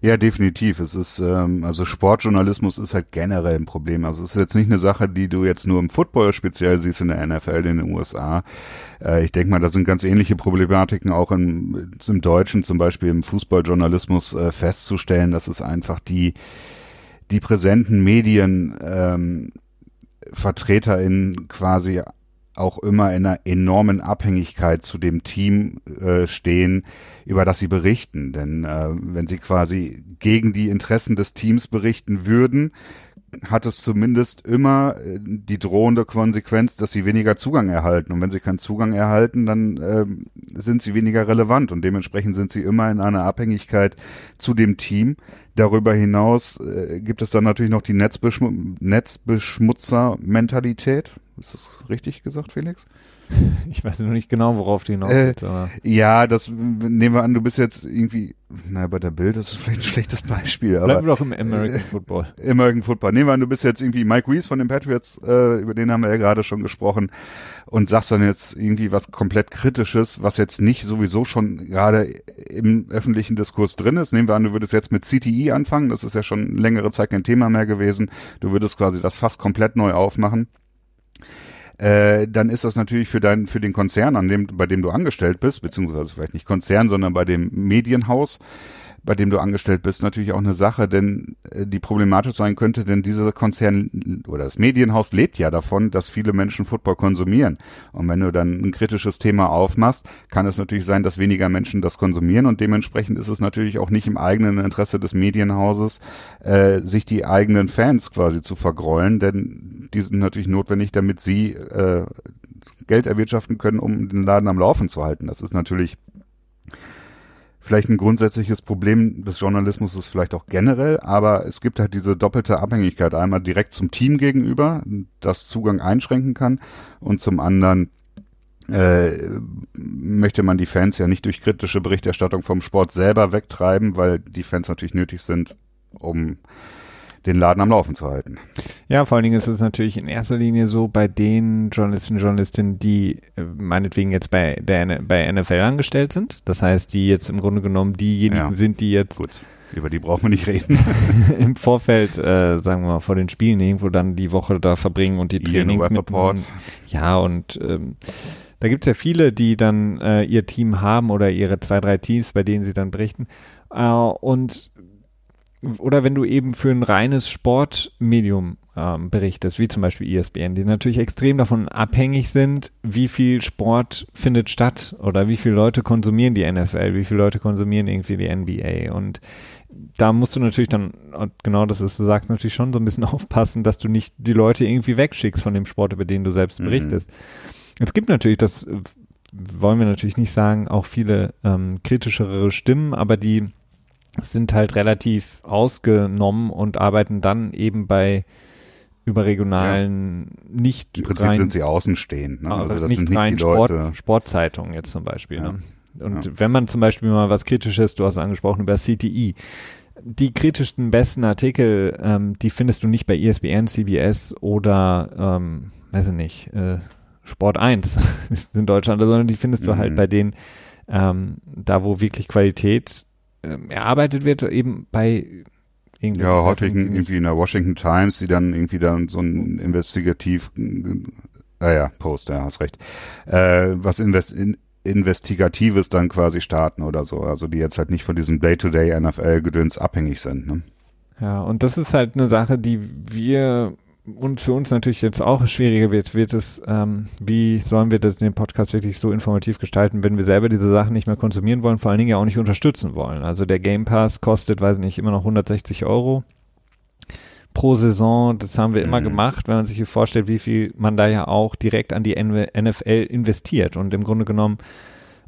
ja, definitiv. Es ist ähm, also Sportjournalismus ist halt generell ein Problem. Also es ist jetzt nicht eine Sache, die du jetzt nur im Football speziell siehst in der NFL in den USA. Äh, ich denke mal, da sind ganz ähnliche Problematiken auch im, im Deutschen, zum Beispiel im Fußballjournalismus äh, festzustellen. dass es einfach die die präsenten Medien ähm, VertreterInnen quasi auch immer in einer enormen Abhängigkeit zu dem Team äh, stehen, über das sie berichten. Denn äh, wenn sie quasi gegen die Interessen des Teams berichten würden, hat es zumindest immer äh, die drohende Konsequenz, dass sie weniger Zugang erhalten. Und wenn sie keinen Zugang erhalten, dann äh, sind sie weniger relevant und dementsprechend sind sie immer in einer Abhängigkeit zu dem Team. Darüber hinaus äh, gibt es dann natürlich noch die Netzbeschm Netzbeschmutzer-Mentalität. Ist das richtig gesagt, Felix? Ich weiß noch nicht genau, worauf du hinaus äh, Ja, das nehmen wir an, du bist jetzt irgendwie, naja, bei der Bild, das ist vielleicht ein schlechtes Beispiel. Aber, Bleiben wir doch im American Football. American Football. Nehmen wir an, du bist jetzt irgendwie Mike Reese von den Patriots, äh, über den haben wir ja gerade schon gesprochen, und sagst dann jetzt irgendwie was komplett Kritisches, was jetzt nicht sowieso schon gerade im öffentlichen Diskurs drin ist. Nehmen wir an, du würdest jetzt mit CTE anfangen, das ist ja schon längere Zeit kein Thema mehr gewesen. Du würdest quasi das fast komplett neu aufmachen äh, dann ist das natürlich für dein, für den Konzern, an dem, bei dem du angestellt bist, beziehungsweise vielleicht nicht Konzern, sondern bei dem Medienhaus, bei dem du angestellt bist, natürlich auch eine Sache, denn äh, die problematisch sein könnte, denn dieser Konzern oder das Medienhaus lebt ja davon, dass viele Menschen Football konsumieren. Und wenn du dann ein kritisches Thema aufmachst, kann es natürlich sein, dass weniger Menschen das konsumieren und dementsprechend ist es natürlich auch nicht im eigenen Interesse des Medienhauses, äh, sich die eigenen Fans quasi zu vergrollen, denn die sind natürlich notwendig, damit sie äh, Geld erwirtschaften können, um den Laden am Laufen zu halten. Das ist natürlich vielleicht ein grundsätzliches Problem des Journalismus ist vielleicht auch generell, aber es gibt halt diese doppelte Abhängigkeit. Einmal direkt zum Team gegenüber, das Zugang einschränken kann und zum anderen äh, möchte man die Fans ja nicht durch kritische Berichterstattung vom Sport selber wegtreiben, weil die Fans natürlich nötig sind, um den Laden am Laufen zu halten. Ja, vor allen Dingen ist es natürlich in erster Linie so bei den Journalisten und Journalistinnen, die äh, meinetwegen jetzt bei der bei NFL angestellt sind. Das heißt, die jetzt im Grunde genommen diejenigen ja. sind, die jetzt Gut. Über die brauchen wir nicht reden. im Vorfeld, äh, sagen wir mal, vor den Spielen irgendwo dann die Woche da verbringen und die Trainings mit. Ja, und ähm, da gibt es ja viele, die dann äh, ihr Team haben oder ihre zwei, drei Teams, bei denen sie dann berichten. Äh, und oder wenn du eben für ein reines Sportmedium ähm, berichtest, wie zum Beispiel ESPN, die natürlich extrem davon abhängig sind, wie viel Sport findet statt oder wie viele Leute konsumieren die NFL, wie viele Leute konsumieren irgendwie die NBA und da musst du natürlich dann, genau das, was du sagst, natürlich schon so ein bisschen aufpassen, dass du nicht die Leute irgendwie wegschickst von dem Sport, über den du selbst mhm. berichtest. Es gibt natürlich, das wollen wir natürlich nicht sagen, auch viele ähm, kritischere Stimmen, aber die sind halt relativ ausgenommen und arbeiten dann eben bei überregionalen ja. nicht Im Prinzip rein, sind sie außenstehend. Ne? Also das nicht sind nicht rein die Sport, Leute. Sportzeitungen jetzt zum Beispiel. Ja. Ne? Und ja. wenn man zum Beispiel mal was Kritisches, du hast angesprochen über CTI, die kritischsten, besten Artikel, ähm, die findest du nicht bei ESPN, CBS oder, ähm, weiß ich nicht, äh, Sport 1 in Deutschland, sondern die findest du halt mhm. bei denen, ähm, da wo wirklich Qualität ähm, erarbeitet wird, eben bei irgendwie. Ja, häufig irgendwie in der Washington Times, die dann irgendwie dann so ein investigativ, äh, ja, Post, ja, hast recht, äh, was invest, in, Investigatives dann quasi starten oder so. Also die jetzt halt nicht von diesem Day-to-Day NFL-Gedöns abhängig sind. Ne? Ja, und das ist halt eine Sache, die wir und für uns natürlich jetzt auch schwieriger wird, wird es, ähm, wie sollen wir das den Podcast wirklich so informativ gestalten, wenn wir selber diese Sachen nicht mehr konsumieren wollen, vor allen Dingen ja auch nicht unterstützen wollen. Also der Game Pass kostet, weiß nicht, immer noch 160 Euro pro Saison. Das haben wir immer mhm. gemacht, wenn man sich vorstellt, wie viel man da ja auch direkt an die NFL investiert. Und im Grunde genommen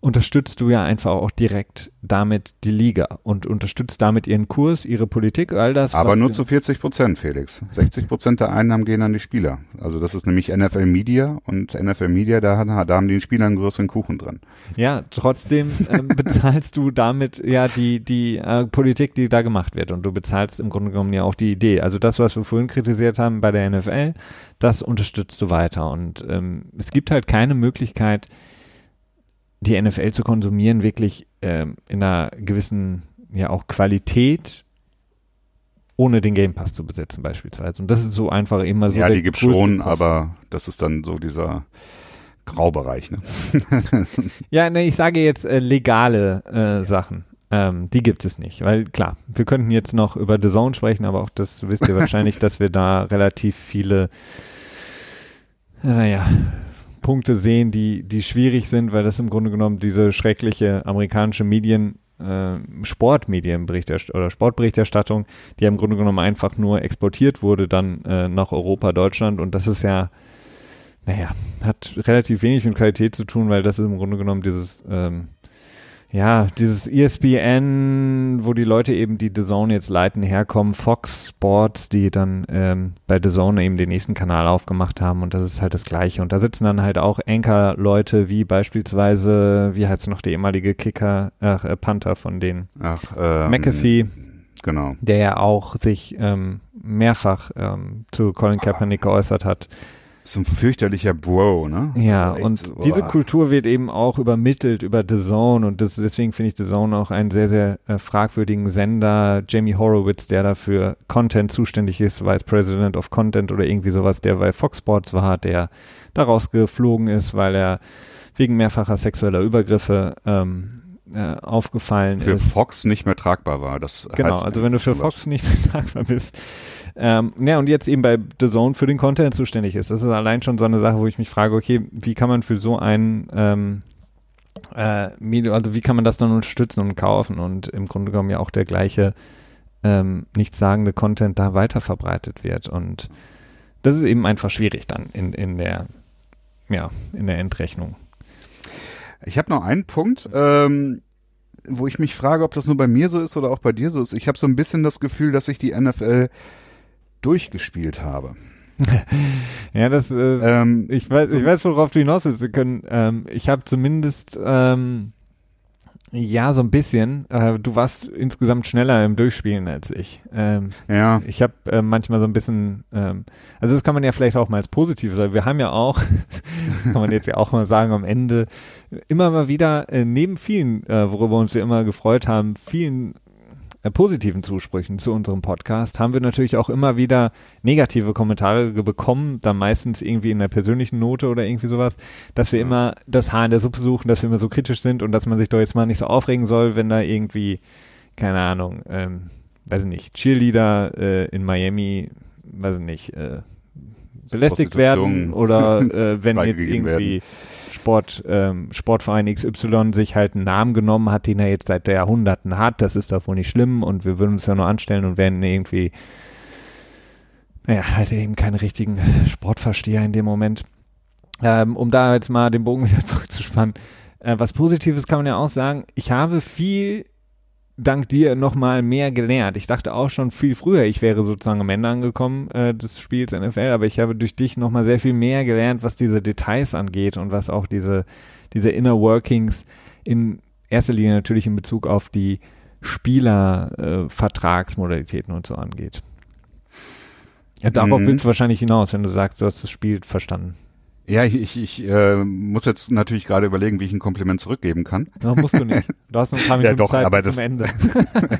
unterstützt du ja einfach auch direkt damit die Liga und unterstützt damit ihren Kurs, ihre Politik, all das. Aber nur zu 40 Prozent, Felix. 60 Prozent der Einnahmen gehen an die Spieler. Also das ist nämlich NFL Media und NFL Media, da, da haben die Spieler einen größeren Kuchen dran. Ja, trotzdem äh, bezahlst du damit ja die, die äh, Politik, die da gemacht wird und du bezahlst im Grunde genommen ja auch die Idee. Also das, was wir vorhin kritisiert haben bei der NFL, das unterstützt du weiter und ähm, es gibt halt keine Möglichkeit, die NFL zu konsumieren, wirklich ähm, in einer gewissen, ja auch Qualität, ohne den Game Pass zu besetzen beispielsweise. Und das ist so einfach immer so. Ja, die gibt schon, aber das ist dann so dieser Graubereich, ne? ja, ne, ich sage jetzt äh, legale äh, Sachen. Ähm, die gibt es nicht, weil klar, wir könnten jetzt noch über The Zone sprechen, aber auch das wisst ihr wahrscheinlich, dass wir da relativ viele, naja, Punkte sehen, die, die schwierig sind, weil das im Grunde genommen diese schreckliche amerikanische Medien, äh, Sportmedienberichterstattung oder Sportberichterstattung, die im Grunde genommen einfach nur exportiert wurde dann äh, nach Europa, Deutschland. Und das ist ja, naja, hat relativ wenig mit Qualität zu tun, weil das ist im Grunde genommen dieses ähm, ja, dieses ESPN, wo die Leute eben die The Zone jetzt leiten, herkommen, Fox Sports, die dann ähm, bei The Zone eben den nächsten Kanal aufgemacht haben und das ist halt das Gleiche. Und da sitzen dann halt auch Anchor-Leute wie beispielsweise, wie heißt noch der ehemalige Kicker, ach, äh, Panther von denen? Ach, ähm, McAfee. Genau. Der ja auch sich ähm, mehrfach ähm, zu Colin Kaepernick geäußert hat so ein fürchterlicher Bro, ne? Ja, Echt, und boah. diese Kultur wird eben auch übermittelt über The Zone und das, deswegen finde ich The Zone auch einen sehr, sehr äh, fragwürdigen Sender. Jamie Horowitz, der dafür Content zuständig ist, Vice President of Content oder irgendwie sowas, der bei Fox Sports war, der daraus geflogen ist, weil er wegen mehrfacher sexueller Übergriffe ähm, äh, aufgefallen für ist. Für Fox nicht mehr tragbar war. Das genau, also wenn du für Fox nicht mehr tragbar bist, ähm, ja, und jetzt eben bei The Zone für den Content zuständig ist. Das ist allein schon so eine Sache, wo ich mich frage, okay, wie kann man für so ein ähm, äh, Medium, also wie kann man das dann unterstützen und kaufen und im Grunde genommen ja auch der gleiche ähm, nichtssagende Content da weiter verbreitet wird. Und das ist eben einfach schwierig dann in, in der, ja, in der Endrechnung. Ich habe noch einen Punkt, ähm, wo ich mich frage, ob das nur bei mir so ist oder auch bei dir so ist. Ich habe so ein bisschen das Gefühl, dass sich die NFL durchgespielt habe. ja, das, äh, ähm, ich weiß, ich weiß, worauf du hinaus willst. Wir können, ähm, ich habe zumindest, ähm, ja, so ein bisschen. Äh, du warst insgesamt schneller im Durchspielen als ich. Ähm, ja. Ich habe äh, manchmal so ein bisschen, ähm, also das kann man ja vielleicht auch mal als positiv sagen. Wir haben ja auch, kann man jetzt ja auch mal sagen, am Ende immer mal wieder äh, neben vielen, äh, worüber uns wir immer gefreut haben, vielen positiven Zusprüchen zu unserem Podcast haben wir natürlich auch immer wieder negative Kommentare bekommen, dann meistens irgendwie in der persönlichen Note oder irgendwie sowas, dass wir ja. immer das Haar in der Suppe suchen, dass wir immer so kritisch sind und dass man sich doch jetzt mal nicht so aufregen soll, wenn da irgendwie, keine Ahnung, ähm, weiß ich nicht, Cheerleader äh, in Miami, weiß ich nicht, äh, belästigt werden oder äh, wenn jetzt irgendwie werden Sport, ähm, Sportverein XY sich halt einen Namen genommen hat, den er jetzt seit Jahrhunderten hat. Das ist doch wohl nicht schlimm und wir würden uns ja nur anstellen und werden irgendwie, naja, halt eben keine richtigen Sportversteher in dem Moment. Ähm, um da jetzt mal den Bogen wieder zurückzuspannen. Äh, was Positives kann man ja auch sagen. Ich habe viel dank dir nochmal mehr gelernt. Ich dachte auch schon viel früher, ich wäre sozusagen am Ende angekommen äh, des Spiels NFL, aber ich habe durch dich nochmal sehr viel mehr gelernt, was diese Details angeht und was auch diese, diese Inner Workings in erster Linie natürlich in Bezug auf die Spielervertragsmodalitäten äh, und so angeht. Ja, darauf mhm. willst du wahrscheinlich hinaus, wenn du sagst, du hast das Spiel verstanden. Ja, ich, ich, äh, muss jetzt natürlich gerade überlegen, wie ich ein Kompliment zurückgeben kann. Ja, musst du nicht. Du hast noch ein paar Minuten ja, doch, Zeit aber bis zum Ende.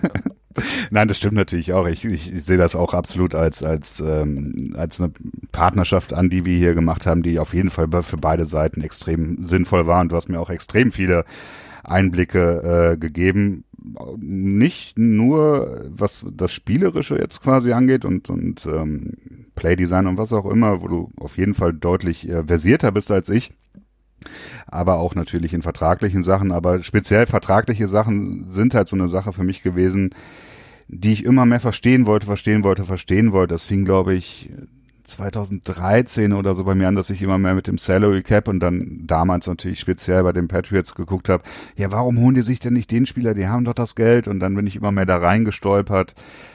Nein, das stimmt natürlich auch. Ich, ich, ich sehe das auch absolut als als ähm, als eine Partnerschaft an, die wir hier gemacht haben, die auf jeden Fall für beide Seiten extrem sinnvoll war. Und du hast mir auch extrem viele Einblicke äh, gegeben, nicht nur was das Spielerische jetzt quasi angeht und, und ähm, Playdesign und was auch immer, wo du auf jeden Fall deutlich äh, versierter bist als ich, aber auch natürlich in vertraglichen Sachen, aber speziell vertragliche Sachen sind halt so eine Sache für mich gewesen, die ich immer mehr verstehen wollte, verstehen wollte, verstehen wollte. Das fing, glaube ich, 2013 oder so bei mir an, dass ich immer mehr mit dem Salary Cap und dann damals natürlich speziell bei den Patriots geguckt habe, ja, warum holen die sich denn nicht den Spieler, die haben doch das Geld und dann bin ich immer mehr da reingestolpert.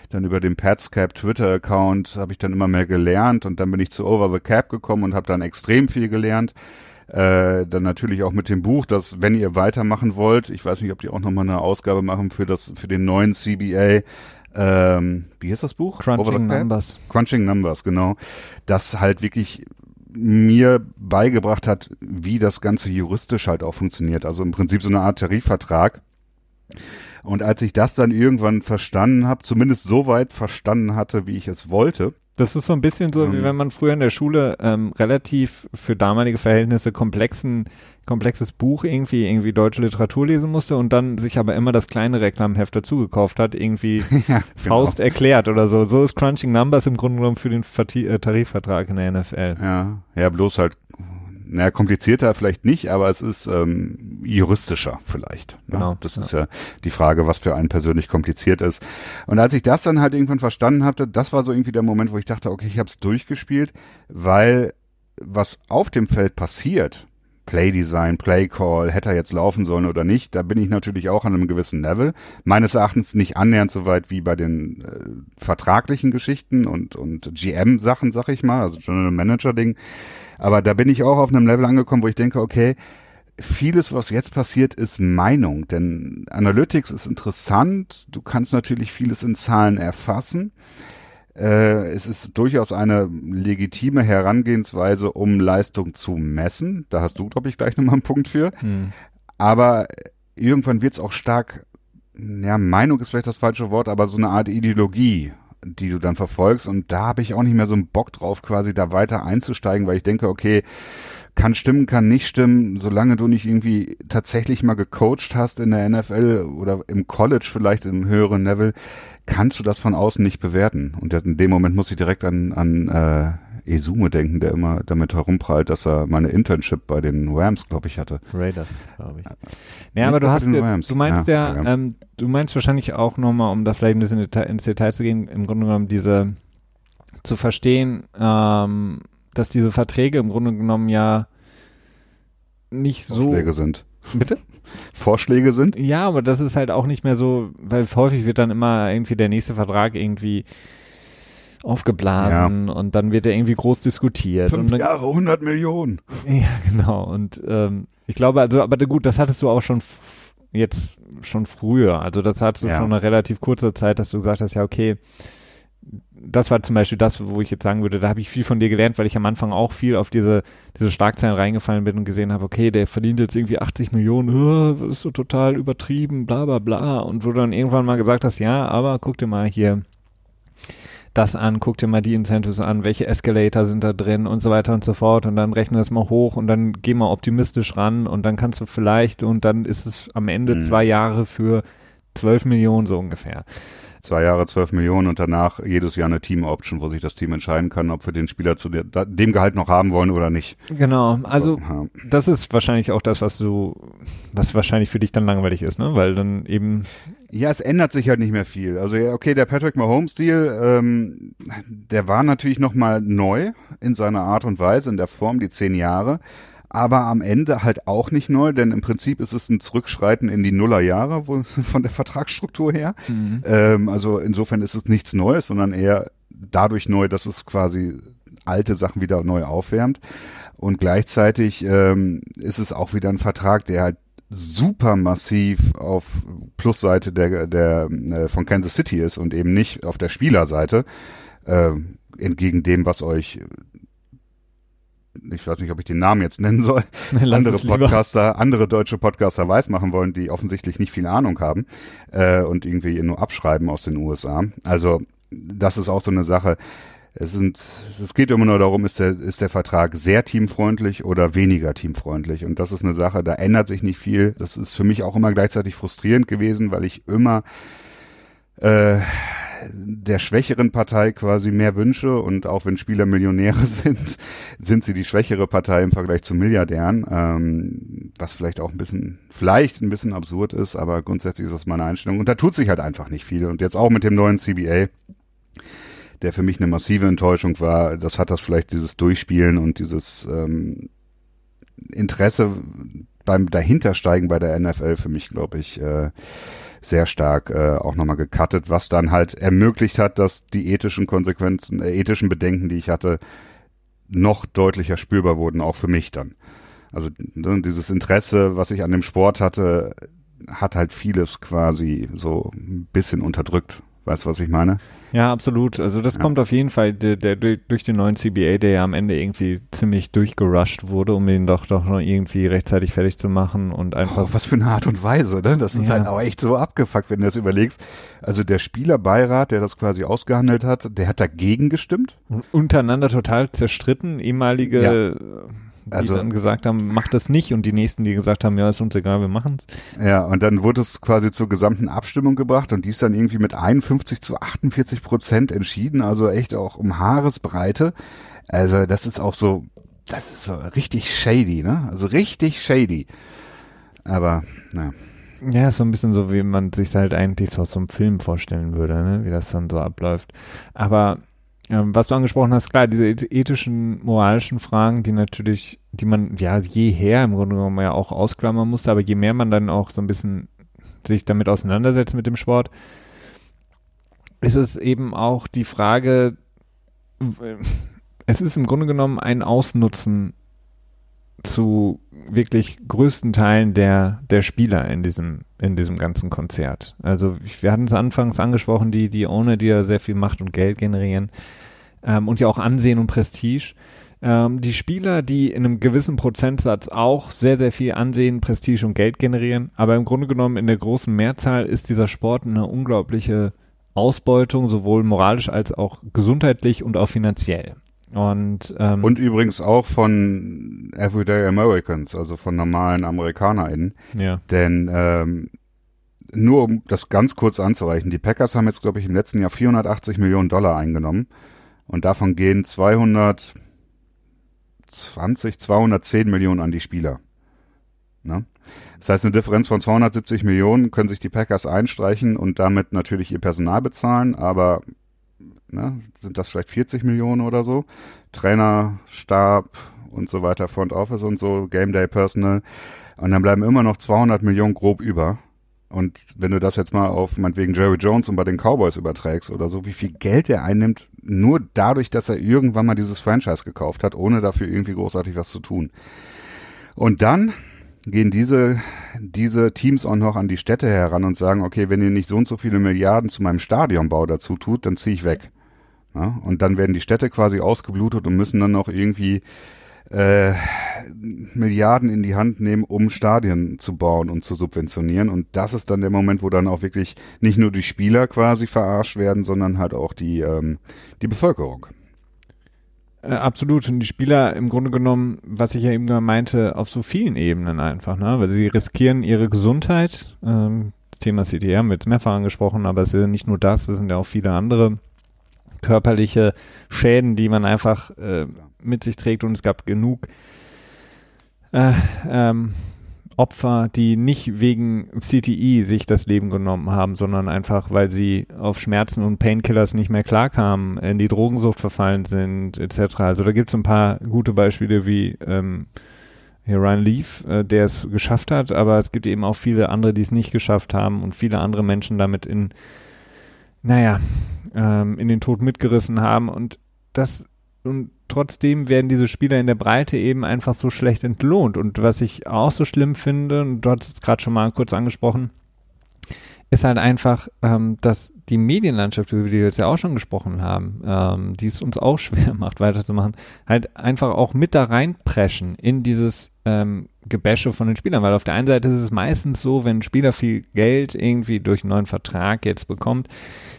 Dann über den Pats Cap Twitter Account habe ich dann immer mehr gelernt und dann bin ich zu Over the Cap gekommen und habe dann extrem viel gelernt. Äh, dann natürlich auch mit dem Buch, dass wenn ihr weitermachen wollt, ich weiß nicht, ob die auch nochmal eine Ausgabe machen für das für den neuen CBA, ähm, wie heißt das Buch? Crunching Numbers. Crunching Numbers, genau. Das halt wirklich mir beigebracht hat, wie das Ganze juristisch halt auch funktioniert. Also im Prinzip so eine Art Tarifvertrag. Und als ich das dann irgendwann verstanden habe, zumindest so weit verstanden hatte, wie ich es wollte, das ist so ein bisschen so, wie ähm. wenn man früher in der Schule ähm, relativ für damalige Verhältnisse komplexen, komplexes Buch irgendwie, irgendwie deutsche Literatur lesen musste und dann sich aber immer das kleine Reklamheft dazu gekauft hat, irgendwie ja, Faust genau. erklärt oder so. So ist Crunching Numbers im Grunde genommen für den äh, Tarifvertrag in der NFL. Ja, ja, bloß halt naja, komplizierter vielleicht nicht, aber es ist ähm, juristischer vielleicht. Ne? Genau. Das ist ja. ja die Frage, was für einen persönlich kompliziert ist. Und als ich das dann halt irgendwann verstanden hatte, das war so irgendwie der Moment, wo ich dachte, okay, ich habe es durchgespielt, weil was auf dem Feld passiert, Playdesign, Playcall, hätte er jetzt laufen sollen oder nicht, da bin ich natürlich auch an einem gewissen Level. Meines Erachtens nicht annähernd so weit wie bei den äh, vertraglichen Geschichten und, und GM-Sachen, sag ich mal, also General Manager-Ding. Aber da bin ich auch auf einem Level angekommen, wo ich denke, okay, vieles, was jetzt passiert, ist Meinung. Denn Analytics ist interessant. Du kannst natürlich vieles in Zahlen erfassen. Äh, es ist durchaus eine legitime Herangehensweise, um Leistung zu messen. Da hast du, glaube ich, gleich nochmal einen Punkt für. Hm. Aber irgendwann wird es auch stark, ja, Meinung ist vielleicht das falsche Wort, aber so eine Art Ideologie die du dann verfolgst. Und da habe ich auch nicht mehr so einen Bock drauf, quasi da weiter einzusteigen, weil ich denke, okay, kann stimmen, kann nicht stimmen, solange du nicht irgendwie tatsächlich mal gecoacht hast in der NFL oder im College vielleicht im höheren Level, kannst du das von außen nicht bewerten. Und in dem Moment muss ich direkt an, an äh, Esume denken, der immer damit herumprallt, dass er meine Internship bei den Rams, glaube ich, hatte. Raiders, glaube ich. Ja, äh, aber du hast, du meinst ja, ja, ähm, du meinst wahrscheinlich auch nochmal, um da vielleicht ein bisschen ins Detail zu gehen, im Grunde genommen diese, zu verstehen, ähm, dass diese Verträge im Grunde genommen ja nicht so. Vorschläge sind. Bitte? Vorschläge sind? Ja, aber das ist halt auch nicht mehr so, weil häufig wird dann immer irgendwie der nächste Vertrag irgendwie aufgeblasen ja. und dann wird er irgendwie groß diskutiert. Fünf dann, Jahre, 100 Millionen. Ja, genau. Und ähm, ich glaube, also, aber gut, das hattest du auch schon jetzt schon früher. Also das hattest du ja. schon eine relativ kurze Zeit, dass du gesagt hast, ja, okay, das war zum Beispiel das, wo ich jetzt sagen würde, da habe ich viel von dir gelernt, weil ich am Anfang auch viel auf diese, diese Schlagzeilen reingefallen bin und gesehen habe, okay, der verdient jetzt irgendwie 80 Millionen, oh, das ist so total übertrieben, bla bla bla. Und wo du dann irgendwann mal gesagt hast, ja, aber guck dir mal hier das an, guck dir mal die Incentives an, welche Escalator sind da drin und so weiter und so fort und dann rechne das mal hoch und dann geh mal optimistisch ran und dann kannst du vielleicht und dann ist es am Ende mhm. zwei Jahre für 12 Millionen so ungefähr zwei Jahre 12 Millionen und danach jedes Jahr eine Team-Option, wo sich das Team entscheiden kann, ob wir den Spieler zu dem Gehalt noch haben wollen oder nicht. Genau, also ja. das ist wahrscheinlich auch das, was du, was wahrscheinlich für dich dann langweilig ist, ne? Weil dann eben ja, es ändert sich halt nicht mehr viel. Also okay, der Patrick Mahomes-Deal, ähm, der war natürlich nochmal neu in seiner Art und Weise, in der Form, die zehn Jahre. Aber am Ende halt auch nicht neu, denn im Prinzip ist es ein Zurückschreiten in die Nullerjahre wo, von der Vertragsstruktur her. Mhm. Ähm, also insofern ist es nichts Neues, sondern eher dadurch neu, dass es quasi alte Sachen wieder neu aufwärmt. Und gleichzeitig ähm, ist es auch wieder ein Vertrag, der halt super massiv auf Plusseite der, der äh, von Kansas City ist und eben nicht auf der Spielerseite, äh, entgegen dem, was euch ich weiß nicht, ob ich den Namen jetzt nennen soll, andere Podcaster, andere deutsche Podcaster weismachen wollen, die offensichtlich nicht viel Ahnung haben äh, und irgendwie nur abschreiben aus den USA. Also das ist auch so eine Sache. Es, sind, es geht immer nur darum, ist der, ist der Vertrag sehr teamfreundlich oder weniger teamfreundlich. Und das ist eine Sache, da ändert sich nicht viel. Das ist für mich auch immer gleichzeitig frustrierend gewesen, weil ich immer äh, der schwächeren Partei quasi mehr wünsche und auch wenn Spieler Millionäre sind, sind sie die schwächere Partei im Vergleich zu Milliardären, ähm, was vielleicht auch ein bisschen, vielleicht ein bisschen absurd ist, aber grundsätzlich ist das meine Einstellung und da tut sich halt einfach nicht viel und jetzt auch mit dem neuen CBA der für mich eine massive Enttäuschung war. Das hat das vielleicht dieses Durchspielen und dieses ähm, Interesse beim Dahintersteigen bei der NFL für mich, glaube ich, äh, sehr stark äh, auch nochmal gecuttet, was dann halt ermöglicht hat, dass die ethischen Konsequenzen, äh, ethischen Bedenken, die ich hatte, noch deutlicher spürbar wurden, auch für mich dann. Also ne, dieses Interesse, was ich an dem Sport hatte, hat halt vieles quasi so ein bisschen unterdrückt. Weißt du, was ich meine? Ja, absolut. Also das ja. kommt auf jeden Fall der, der, durch den neuen CBA, der ja am Ende irgendwie ziemlich durchgerusht wurde, um ihn doch doch noch irgendwie rechtzeitig fertig zu machen und einfach. Oh, was für eine Art und Weise, ne? Das ist ja. halt auch echt so abgefuckt, wenn du das überlegst. Also der Spielerbeirat, der das quasi ausgehandelt hat, der hat dagegen gestimmt. untereinander total zerstritten, ehemalige ja die also, dann gesagt haben, mach das nicht und die nächsten, die gesagt haben, ja, ist uns egal, wir machen's. Ja, und dann wurde es quasi zur gesamten Abstimmung gebracht und die ist dann irgendwie mit 51 zu 48 Prozent entschieden, also echt auch um Haaresbreite. Also das ist auch so, das ist so richtig shady, ne? Also richtig shady. Aber, naja. Ja, so ein bisschen so, wie man sich halt eigentlich so zum Film vorstellen würde, ne? wie das dann so abläuft. Aber ähm, was du angesprochen hast, klar, diese ethischen, moralischen Fragen, die natürlich, die man ja jeher im Grunde genommen ja auch ausklammern musste, aber je mehr man dann auch so ein bisschen sich damit auseinandersetzt mit dem Sport, ist es eben auch die Frage, es ist im Grunde genommen ein Ausnutzen zu wirklich größten Teilen der, der Spieler in diesem, in diesem ganzen Konzert. Also wir hatten es anfangs angesprochen, die, die ohne die ja sehr viel Macht und Geld generieren ähm, und ja auch Ansehen und Prestige. Ähm, die Spieler, die in einem gewissen Prozentsatz auch sehr, sehr viel Ansehen, Prestige und Geld generieren, aber im Grunde genommen in der großen Mehrzahl ist dieser Sport eine unglaubliche Ausbeutung, sowohl moralisch als auch gesundheitlich und auch finanziell. Und, ähm, und übrigens auch von Everyday Americans, also von normalen AmerikanerInnen. Ja. Denn ähm, nur um das ganz kurz anzureichen, die Packers haben jetzt, glaube ich, im letzten Jahr 480 Millionen Dollar eingenommen. Und davon gehen 220, 210 Millionen an die Spieler. Ne? Das heißt, eine Differenz von 270 Millionen können sich die Packers einstreichen und damit natürlich ihr Personal bezahlen, aber ne, sind das vielleicht 40 Millionen oder so. Trainer, Stab und so weiter, Front Office und so, Game Day Personal. Und dann bleiben immer noch 200 Millionen grob über. Und wenn du das jetzt mal auf meinetwegen Jerry Jones und bei den Cowboys überträgst oder so, wie viel Geld er einnimmt, nur dadurch, dass er irgendwann mal dieses Franchise gekauft hat, ohne dafür irgendwie großartig was zu tun. Und dann gehen diese, diese Teams auch noch an die Städte heran und sagen, okay, wenn ihr nicht so und so viele Milliarden zu meinem Stadionbau dazu tut, dann ziehe ich weg. Ja, und dann werden die Städte quasi ausgeblutet und müssen dann noch irgendwie äh, Milliarden in die Hand nehmen, um Stadien zu bauen und zu subventionieren. Und das ist dann der Moment, wo dann auch wirklich nicht nur die Spieler quasi verarscht werden, sondern halt auch die, ähm, die Bevölkerung. Äh, absolut. Und die Spieler im Grunde genommen, was ich ja eben meinte, auf so vielen Ebenen einfach, ne? Weil sie riskieren ihre Gesundheit. Ähm, das Thema CTR haben wir jetzt mehrfach angesprochen, aber es ist ja nicht nur das, es sind ja auch viele andere körperliche Schäden, die man einfach äh, mit sich trägt und es gab genug äh, ähm, Opfer, die nicht wegen CTI sich das Leben genommen haben, sondern einfach, weil sie auf Schmerzen und Painkillers nicht mehr klarkamen, in die Drogensucht verfallen sind, etc. Also da gibt es ein paar gute Beispiele wie ähm, hier Ryan Leaf, äh, der es geschafft hat, aber es gibt eben auch viele andere, die es nicht geschafft haben und viele andere Menschen damit in, naja, ähm, in den Tod mitgerissen haben und das und trotzdem werden diese Spieler in der Breite eben einfach so schlecht entlohnt. Und was ich auch so schlimm finde, und du hattest es gerade schon mal kurz angesprochen, ist halt einfach, ähm, dass die Medienlandschaft, über die wir jetzt ja auch schon gesprochen haben, ähm, die es uns auch schwer macht, weiterzumachen, halt einfach auch mit da reinpreschen in dieses ähm, Gebäsche von den Spielern, weil auf der einen Seite ist es meistens so, wenn ein Spieler viel Geld irgendwie durch einen neuen Vertrag jetzt bekommt,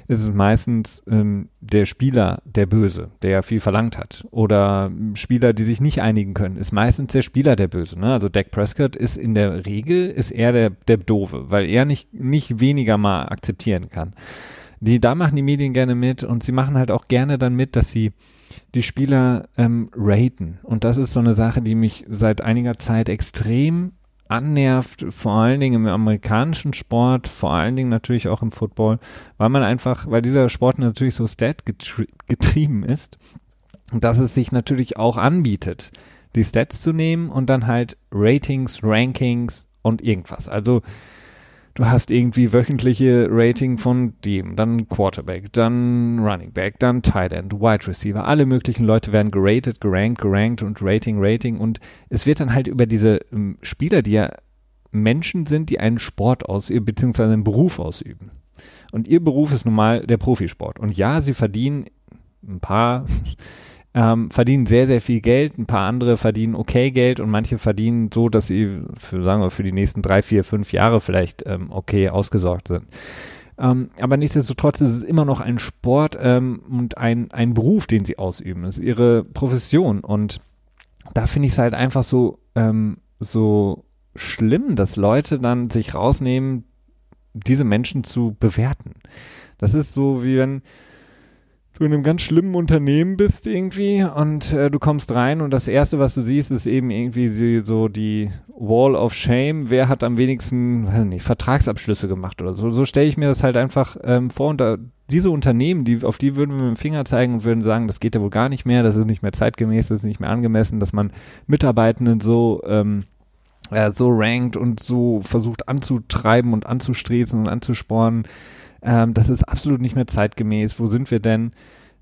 ist es meistens ähm, der Spieler der Böse, der viel verlangt hat. Oder Spieler, die sich nicht einigen können, ist meistens der Spieler der Böse. Ne? Also Dak Prescott ist in der Regel, ist er der, der Doofe, weil er nicht, nicht weniger mal akzeptieren kann. Die, da machen die Medien gerne mit und sie machen halt auch gerne dann mit, dass sie die Spieler ähm, raten. Und das ist so eine Sache, die mich seit einiger Zeit extrem annervt, vor allen Dingen im amerikanischen Sport, vor allen Dingen natürlich auch im Football, weil man einfach, weil dieser Sport natürlich so stat getrieben ist, dass es sich natürlich auch anbietet, die Stats zu nehmen und dann halt Ratings, Rankings und irgendwas. Also du hast irgendwie wöchentliche Rating von dem, dann Quarterback, dann Running Back, dann Tight End, Wide Receiver, alle möglichen Leute werden geratet, gerankt, gerankt und Rating, Rating und es wird dann halt über diese ähm, Spieler, die ja Menschen sind, die einen Sport ausüben, beziehungsweise einen Beruf ausüben. Und ihr Beruf ist nun mal der Profisport. Und ja, sie verdienen ein paar ähm, verdienen sehr, sehr viel Geld. Ein paar andere verdienen okay Geld und manche verdienen so, dass sie, für, sagen wir, für die nächsten drei, vier, fünf Jahre vielleicht ähm, okay ausgesorgt sind. Ähm, aber nichtsdestotrotz ist es immer noch ein Sport ähm, und ein, ein Beruf, den sie ausüben. Es ist ihre Profession. Und da finde ich es halt einfach so, ähm, so schlimm, dass Leute dann sich rausnehmen, diese Menschen zu bewerten. Das ist so, wie wenn, du in einem ganz schlimmen Unternehmen bist irgendwie und äh, du kommst rein und das erste, was du siehst, ist eben irgendwie so die Wall of Shame. Wer hat am wenigsten, weiß nicht, Vertragsabschlüsse gemacht oder so? So stelle ich mir das halt einfach ähm, vor und da, diese Unternehmen, die, auf die würden wir mit dem Finger zeigen und würden sagen, das geht ja wohl gar nicht mehr, das ist nicht mehr zeitgemäß, das ist nicht mehr angemessen, dass man Mitarbeitenden so ähm, äh, so rankt und so versucht anzutreiben und anzustrezen und anzuspornen ähm, das ist absolut nicht mehr zeitgemäß. Wo sind wir denn?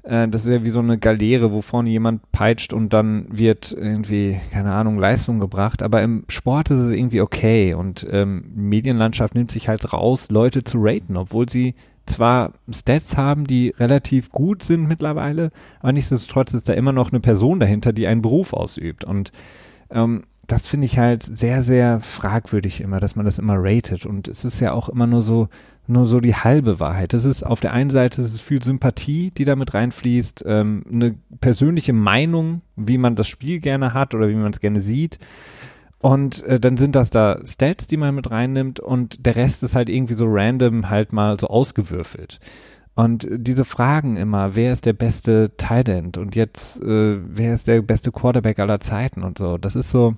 Äh, das ist ja wie so eine Galeere, wo vorne jemand peitscht und dann wird irgendwie, keine Ahnung, Leistung gebracht. Aber im Sport ist es irgendwie okay und ähm, Medienlandschaft nimmt sich halt raus, Leute zu raten, obwohl sie zwar Stats haben, die relativ gut sind mittlerweile, aber nichtsdestotrotz ist da immer noch eine Person dahinter, die einen Beruf ausübt. Und ähm, das finde ich halt sehr, sehr fragwürdig immer, dass man das immer ratet. Und es ist ja auch immer nur so, nur so die halbe Wahrheit. Das ist auf der einen Seite es viel Sympathie, die damit reinfließt, ähm, eine persönliche Meinung, wie man das Spiel gerne hat oder wie man es gerne sieht. Und äh, dann sind das da Stats, die man mit reinnimmt und der Rest ist halt irgendwie so random halt mal so ausgewürfelt. Und diese Fragen immer, wer ist der beste End und jetzt, äh, wer ist der beste Quarterback aller Zeiten und so, das ist so,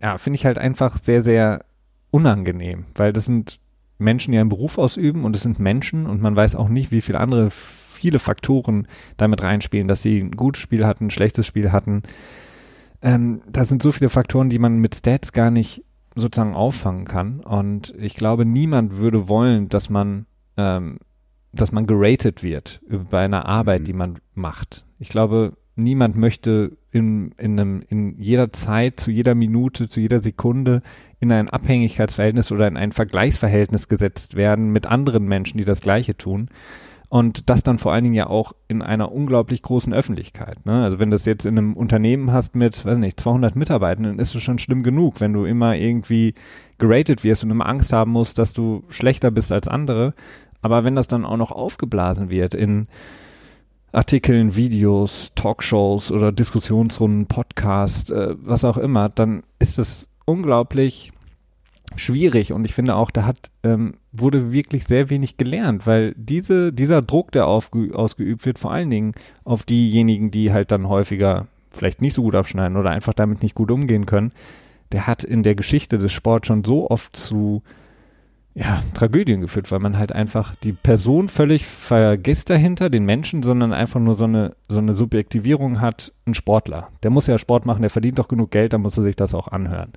ja, finde ich halt einfach sehr, sehr unangenehm, weil das sind Menschen, die einen Beruf ausüben und es sind Menschen und man weiß auch nicht, wie viele andere viele Faktoren damit reinspielen, dass sie ein gutes Spiel hatten, ein schlechtes Spiel hatten. Ähm, da sind so viele Faktoren, die man mit Stats gar nicht sozusagen auffangen kann. Und ich glaube, niemand würde wollen, dass man, ähm, dass man geratet wird bei einer Arbeit, mhm. die man macht. Ich glaube, niemand möchte in, in, einem, in jeder Zeit, zu jeder Minute, zu jeder Sekunde in ein Abhängigkeitsverhältnis oder in ein Vergleichsverhältnis gesetzt werden mit anderen Menschen, die das Gleiche tun. Und das dann vor allen Dingen ja auch in einer unglaublich großen Öffentlichkeit. Ne? Also wenn du das jetzt in einem Unternehmen hast mit, weiß nicht, 200 Mitarbeitern, dann ist es schon schlimm genug, wenn du immer irgendwie geratet wirst und immer Angst haben musst, dass du schlechter bist als andere. Aber wenn das dann auch noch aufgeblasen wird in Artikeln, Videos, Talkshows oder Diskussionsrunden, Podcasts, äh, was auch immer, dann ist es unglaublich schwierig. Und ich finde auch, da hat ähm, wurde wirklich sehr wenig gelernt, weil diese dieser Druck, der ausgeübt wird, vor allen Dingen auf diejenigen, die halt dann häufiger vielleicht nicht so gut abschneiden oder einfach damit nicht gut umgehen können, der hat in der Geschichte des Sports schon so oft zu ja, Tragödien geführt, weil man halt einfach die Person völlig vergisst dahinter, den Menschen, sondern einfach nur so eine, so eine Subjektivierung hat, ein Sportler. Der muss ja Sport machen, der verdient doch genug Geld, dann muss er sich das auch anhören.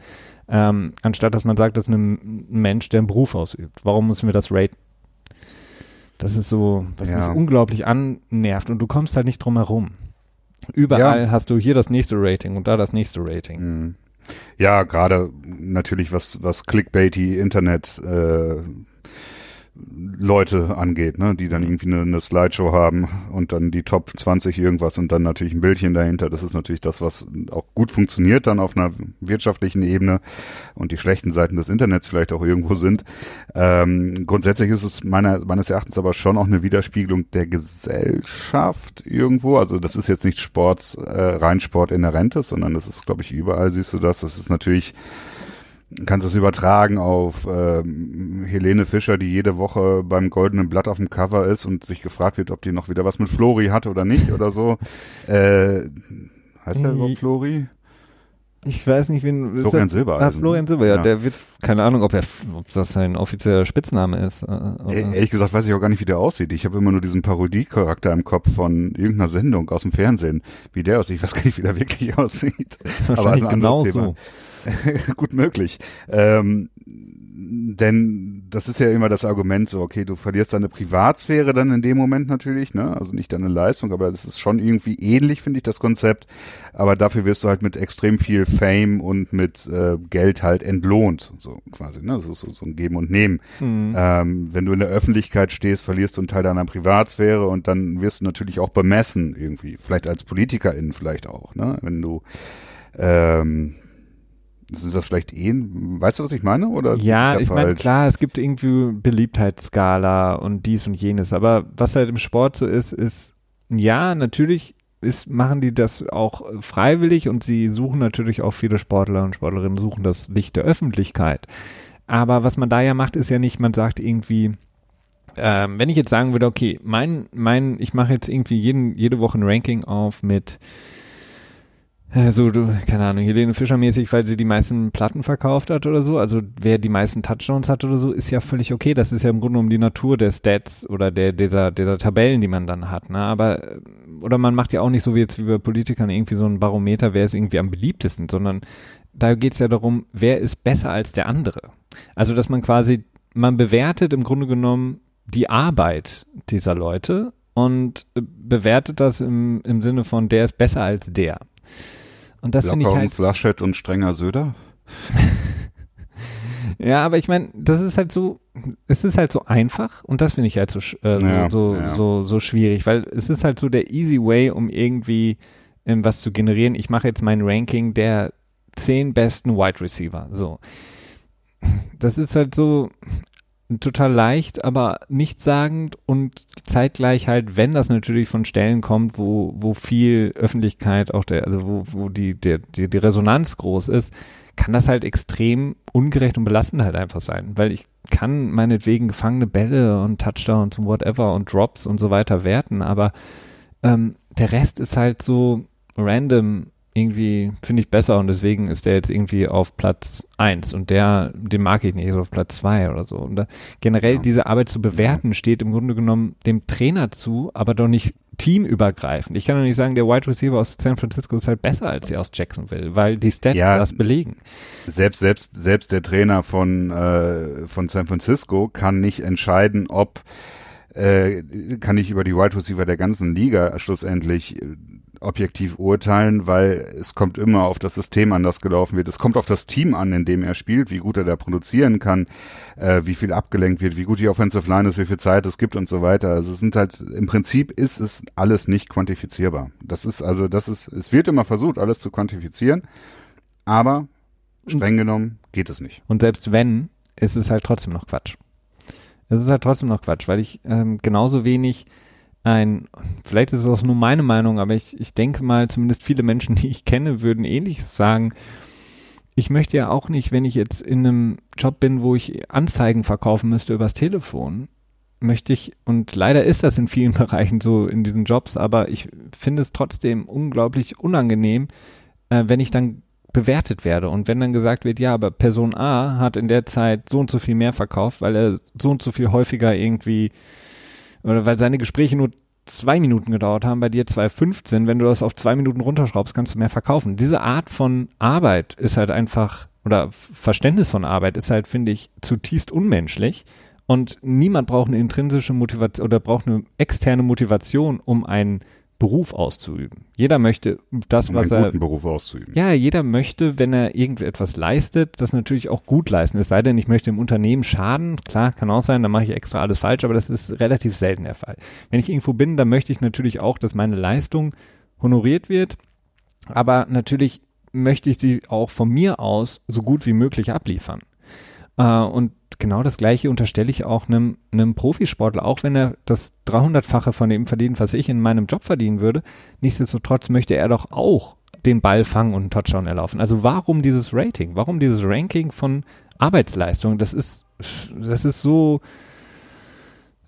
Ähm, anstatt dass man sagt, das ist ein Mensch, der einen Beruf ausübt. Warum müssen wir das raten? Das ist so, was ja. mich unglaublich annervt und du kommst halt nicht drum herum. Überall ja. hast du hier das nächste Rating und da das nächste Rating. Mhm. Ja, gerade natürlich was was Clickbaity Internet äh, Leute angeht, ne, die dann irgendwie eine, eine Slideshow haben und dann die Top 20 irgendwas und dann natürlich ein Bildchen dahinter. Das ist natürlich das, was auch gut funktioniert dann auf einer wirtschaftlichen Ebene und die schlechten Seiten des Internets vielleicht auch irgendwo sind. Ähm, grundsätzlich ist es meiner, meines Erachtens aber schon auch eine Widerspiegelung der Gesellschaft irgendwo. Also das ist jetzt nicht Sport, äh, rein Sport inhärentes, sondern das ist, glaube ich, überall siehst du das. Das ist natürlich kannst es übertragen auf ähm, Helene Fischer, die jede Woche beim Goldenen Blatt auf dem Cover ist und sich gefragt wird, ob die noch wieder was mit Flori hat oder nicht oder so. Äh, heißt der überhaupt Flori? Ich weiß nicht, wen. Florian Silber. Ah, Florian Silber, ja, ja, Der wird, keine Ahnung, ob er, ob das sein offizieller Spitzname ist. Äh, e ehrlich gesagt weiß ich auch gar nicht, wie der aussieht. Ich habe immer nur diesen Parodie-Charakter im Kopf von irgendeiner Sendung aus dem Fernsehen, wie der aussieht. Ich weiß gar nicht, wie der wirklich aussieht. Wahrscheinlich Aber genau so. Gut möglich. Ähm, denn das ist ja immer das Argument so, okay, du verlierst deine Privatsphäre dann in dem Moment natürlich, ne? Also nicht deine Leistung, aber das ist schon irgendwie ähnlich, finde ich, das Konzept. Aber dafür wirst du halt mit extrem viel Fame und mit äh, Geld halt entlohnt, so quasi, ne? Das ist so, so ein Geben und Nehmen. Mhm. Ähm, wenn du in der Öffentlichkeit stehst, verlierst du einen Teil deiner Privatsphäre und dann wirst du natürlich auch bemessen irgendwie. Vielleicht als PolitikerInnen vielleicht auch, ne? Wenn du ähm, ist das vielleicht eh, weißt du, was ich meine? Oder ja, ich meine, klar, es gibt irgendwie Beliebtheitsskala und dies und jenes, aber was halt im Sport so ist, ist, ja, natürlich ist, machen die das auch freiwillig und sie suchen natürlich auch viele Sportler und Sportlerinnen suchen das Licht der Öffentlichkeit. Aber was man da ja macht, ist ja nicht, man sagt irgendwie, ähm, wenn ich jetzt sagen würde, okay, mein, mein, ich mache jetzt irgendwie jeden, jede Woche ein Ranking auf mit so, du, keine Ahnung, Helene Fischer mäßig, weil sie die meisten Platten verkauft hat oder so. Also wer die meisten Touchdowns hat oder so, ist ja völlig okay. Das ist ja im Grunde um die Natur der Stats oder der, dieser, dieser Tabellen, die man dann hat. Ne? Aber, äh, oder man macht ja auch nicht so wie jetzt wie bei Politikern irgendwie so ein Barometer, wer ist irgendwie am beliebtesten, sondern da geht es ja darum, wer ist besser als der andere. Also, dass man quasi, man bewertet im Grunde genommen die Arbeit dieser Leute und äh, bewertet das im, im Sinne von, der ist besser als der. Und das finde ich halt. Laschet und strenger Söder? ja, aber ich meine, das ist halt so, es ist halt so einfach und das finde ich halt so, äh, ja, so, ja. so, so, schwierig, weil es ist halt so der easy way, um irgendwie ähm, was zu generieren. Ich mache jetzt mein Ranking der zehn besten Wide Receiver. So. Das ist halt so, total leicht, aber nichtssagend und zeitgleich halt, wenn das natürlich von Stellen kommt, wo, wo viel Öffentlichkeit auch der, also wo, wo die, der, die, die Resonanz groß ist, kann das halt extrem ungerecht und belastend halt einfach sein, weil ich kann meinetwegen gefangene Bälle und Touchdowns und whatever und Drops und so weiter werten, aber ähm, der Rest ist halt so random irgendwie finde ich besser und deswegen ist der jetzt irgendwie auf Platz 1 und der, den mag ich nicht, auf Platz 2 oder so. Und da, generell ja. diese Arbeit zu bewerten steht im Grunde genommen dem Trainer zu, aber doch nicht teamübergreifend. Ich kann doch nicht sagen, der Wide Receiver aus San Francisco ist halt besser als der aus Jacksonville, weil die Stats ja, das belegen. Selbst, selbst, selbst der Trainer von, äh, von San Francisco kann nicht entscheiden, ob äh, kann ich über die Wide Receiver der ganzen Liga schlussendlich äh, objektiv urteilen, weil es kommt immer auf das System an, das gelaufen wird. Es kommt auf das Team an, in dem er spielt, wie gut er da produzieren kann, äh, wie viel abgelenkt wird, wie gut die Offensive Line ist, wie viel Zeit es gibt und so weiter. Also es sind halt, im Prinzip ist es alles nicht quantifizierbar. Das ist also, das ist, es wird immer versucht, alles zu quantifizieren, aber streng genommen geht es nicht. Und selbst wenn, ist es halt trotzdem noch Quatsch. Es ist halt trotzdem noch Quatsch, weil ich ähm, genauso wenig ein, vielleicht ist es auch nur meine Meinung, aber ich, ich denke mal, zumindest viele Menschen, die ich kenne, würden ähnlich sagen. Ich möchte ja auch nicht, wenn ich jetzt in einem Job bin, wo ich Anzeigen verkaufen müsste übers Telefon, möchte ich, und leider ist das in vielen Bereichen so in diesen Jobs, aber ich finde es trotzdem unglaublich unangenehm, äh, wenn ich dann bewertet werde. Und wenn dann gesagt wird, ja, aber Person A hat in der Zeit so und so viel mehr verkauft, weil er so und so viel häufiger irgendwie, oder weil seine Gespräche nur zwei Minuten gedauert haben, bei dir 2,15, wenn du das auf zwei Minuten runterschraubst, kannst du mehr verkaufen. Diese Art von Arbeit ist halt einfach, oder Verständnis von Arbeit ist halt, finde ich, zutiefst unmenschlich. Und niemand braucht eine intrinsische Motivation oder braucht eine externe Motivation, um einen Beruf auszuüben. Jeder möchte das, um was einen er. guten Beruf auszuüben. Ja, jeder möchte, wenn er irgendetwas leistet, das natürlich auch gut leisten. Es sei denn, ich möchte im Unternehmen schaden. Klar, kann auch sein, dann mache ich extra alles falsch, aber das ist relativ selten der Fall. Wenn ich irgendwo bin, dann möchte ich natürlich auch, dass meine Leistung honoriert wird. Aber natürlich möchte ich sie auch von mir aus so gut wie möglich abliefern. Äh, und genau das Gleiche unterstelle ich auch einem, einem Profisportler, auch wenn er das 300-fache von dem verdient, was ich in meinem Job verdienen würde. Nichtsdestotrotz möchte er doch auch den Ball fangen und einen Touchdown erlaufen. Also warum dieses Rating? Warum dieses Ranking von Arbeitsleistung? Das ist, das ist so,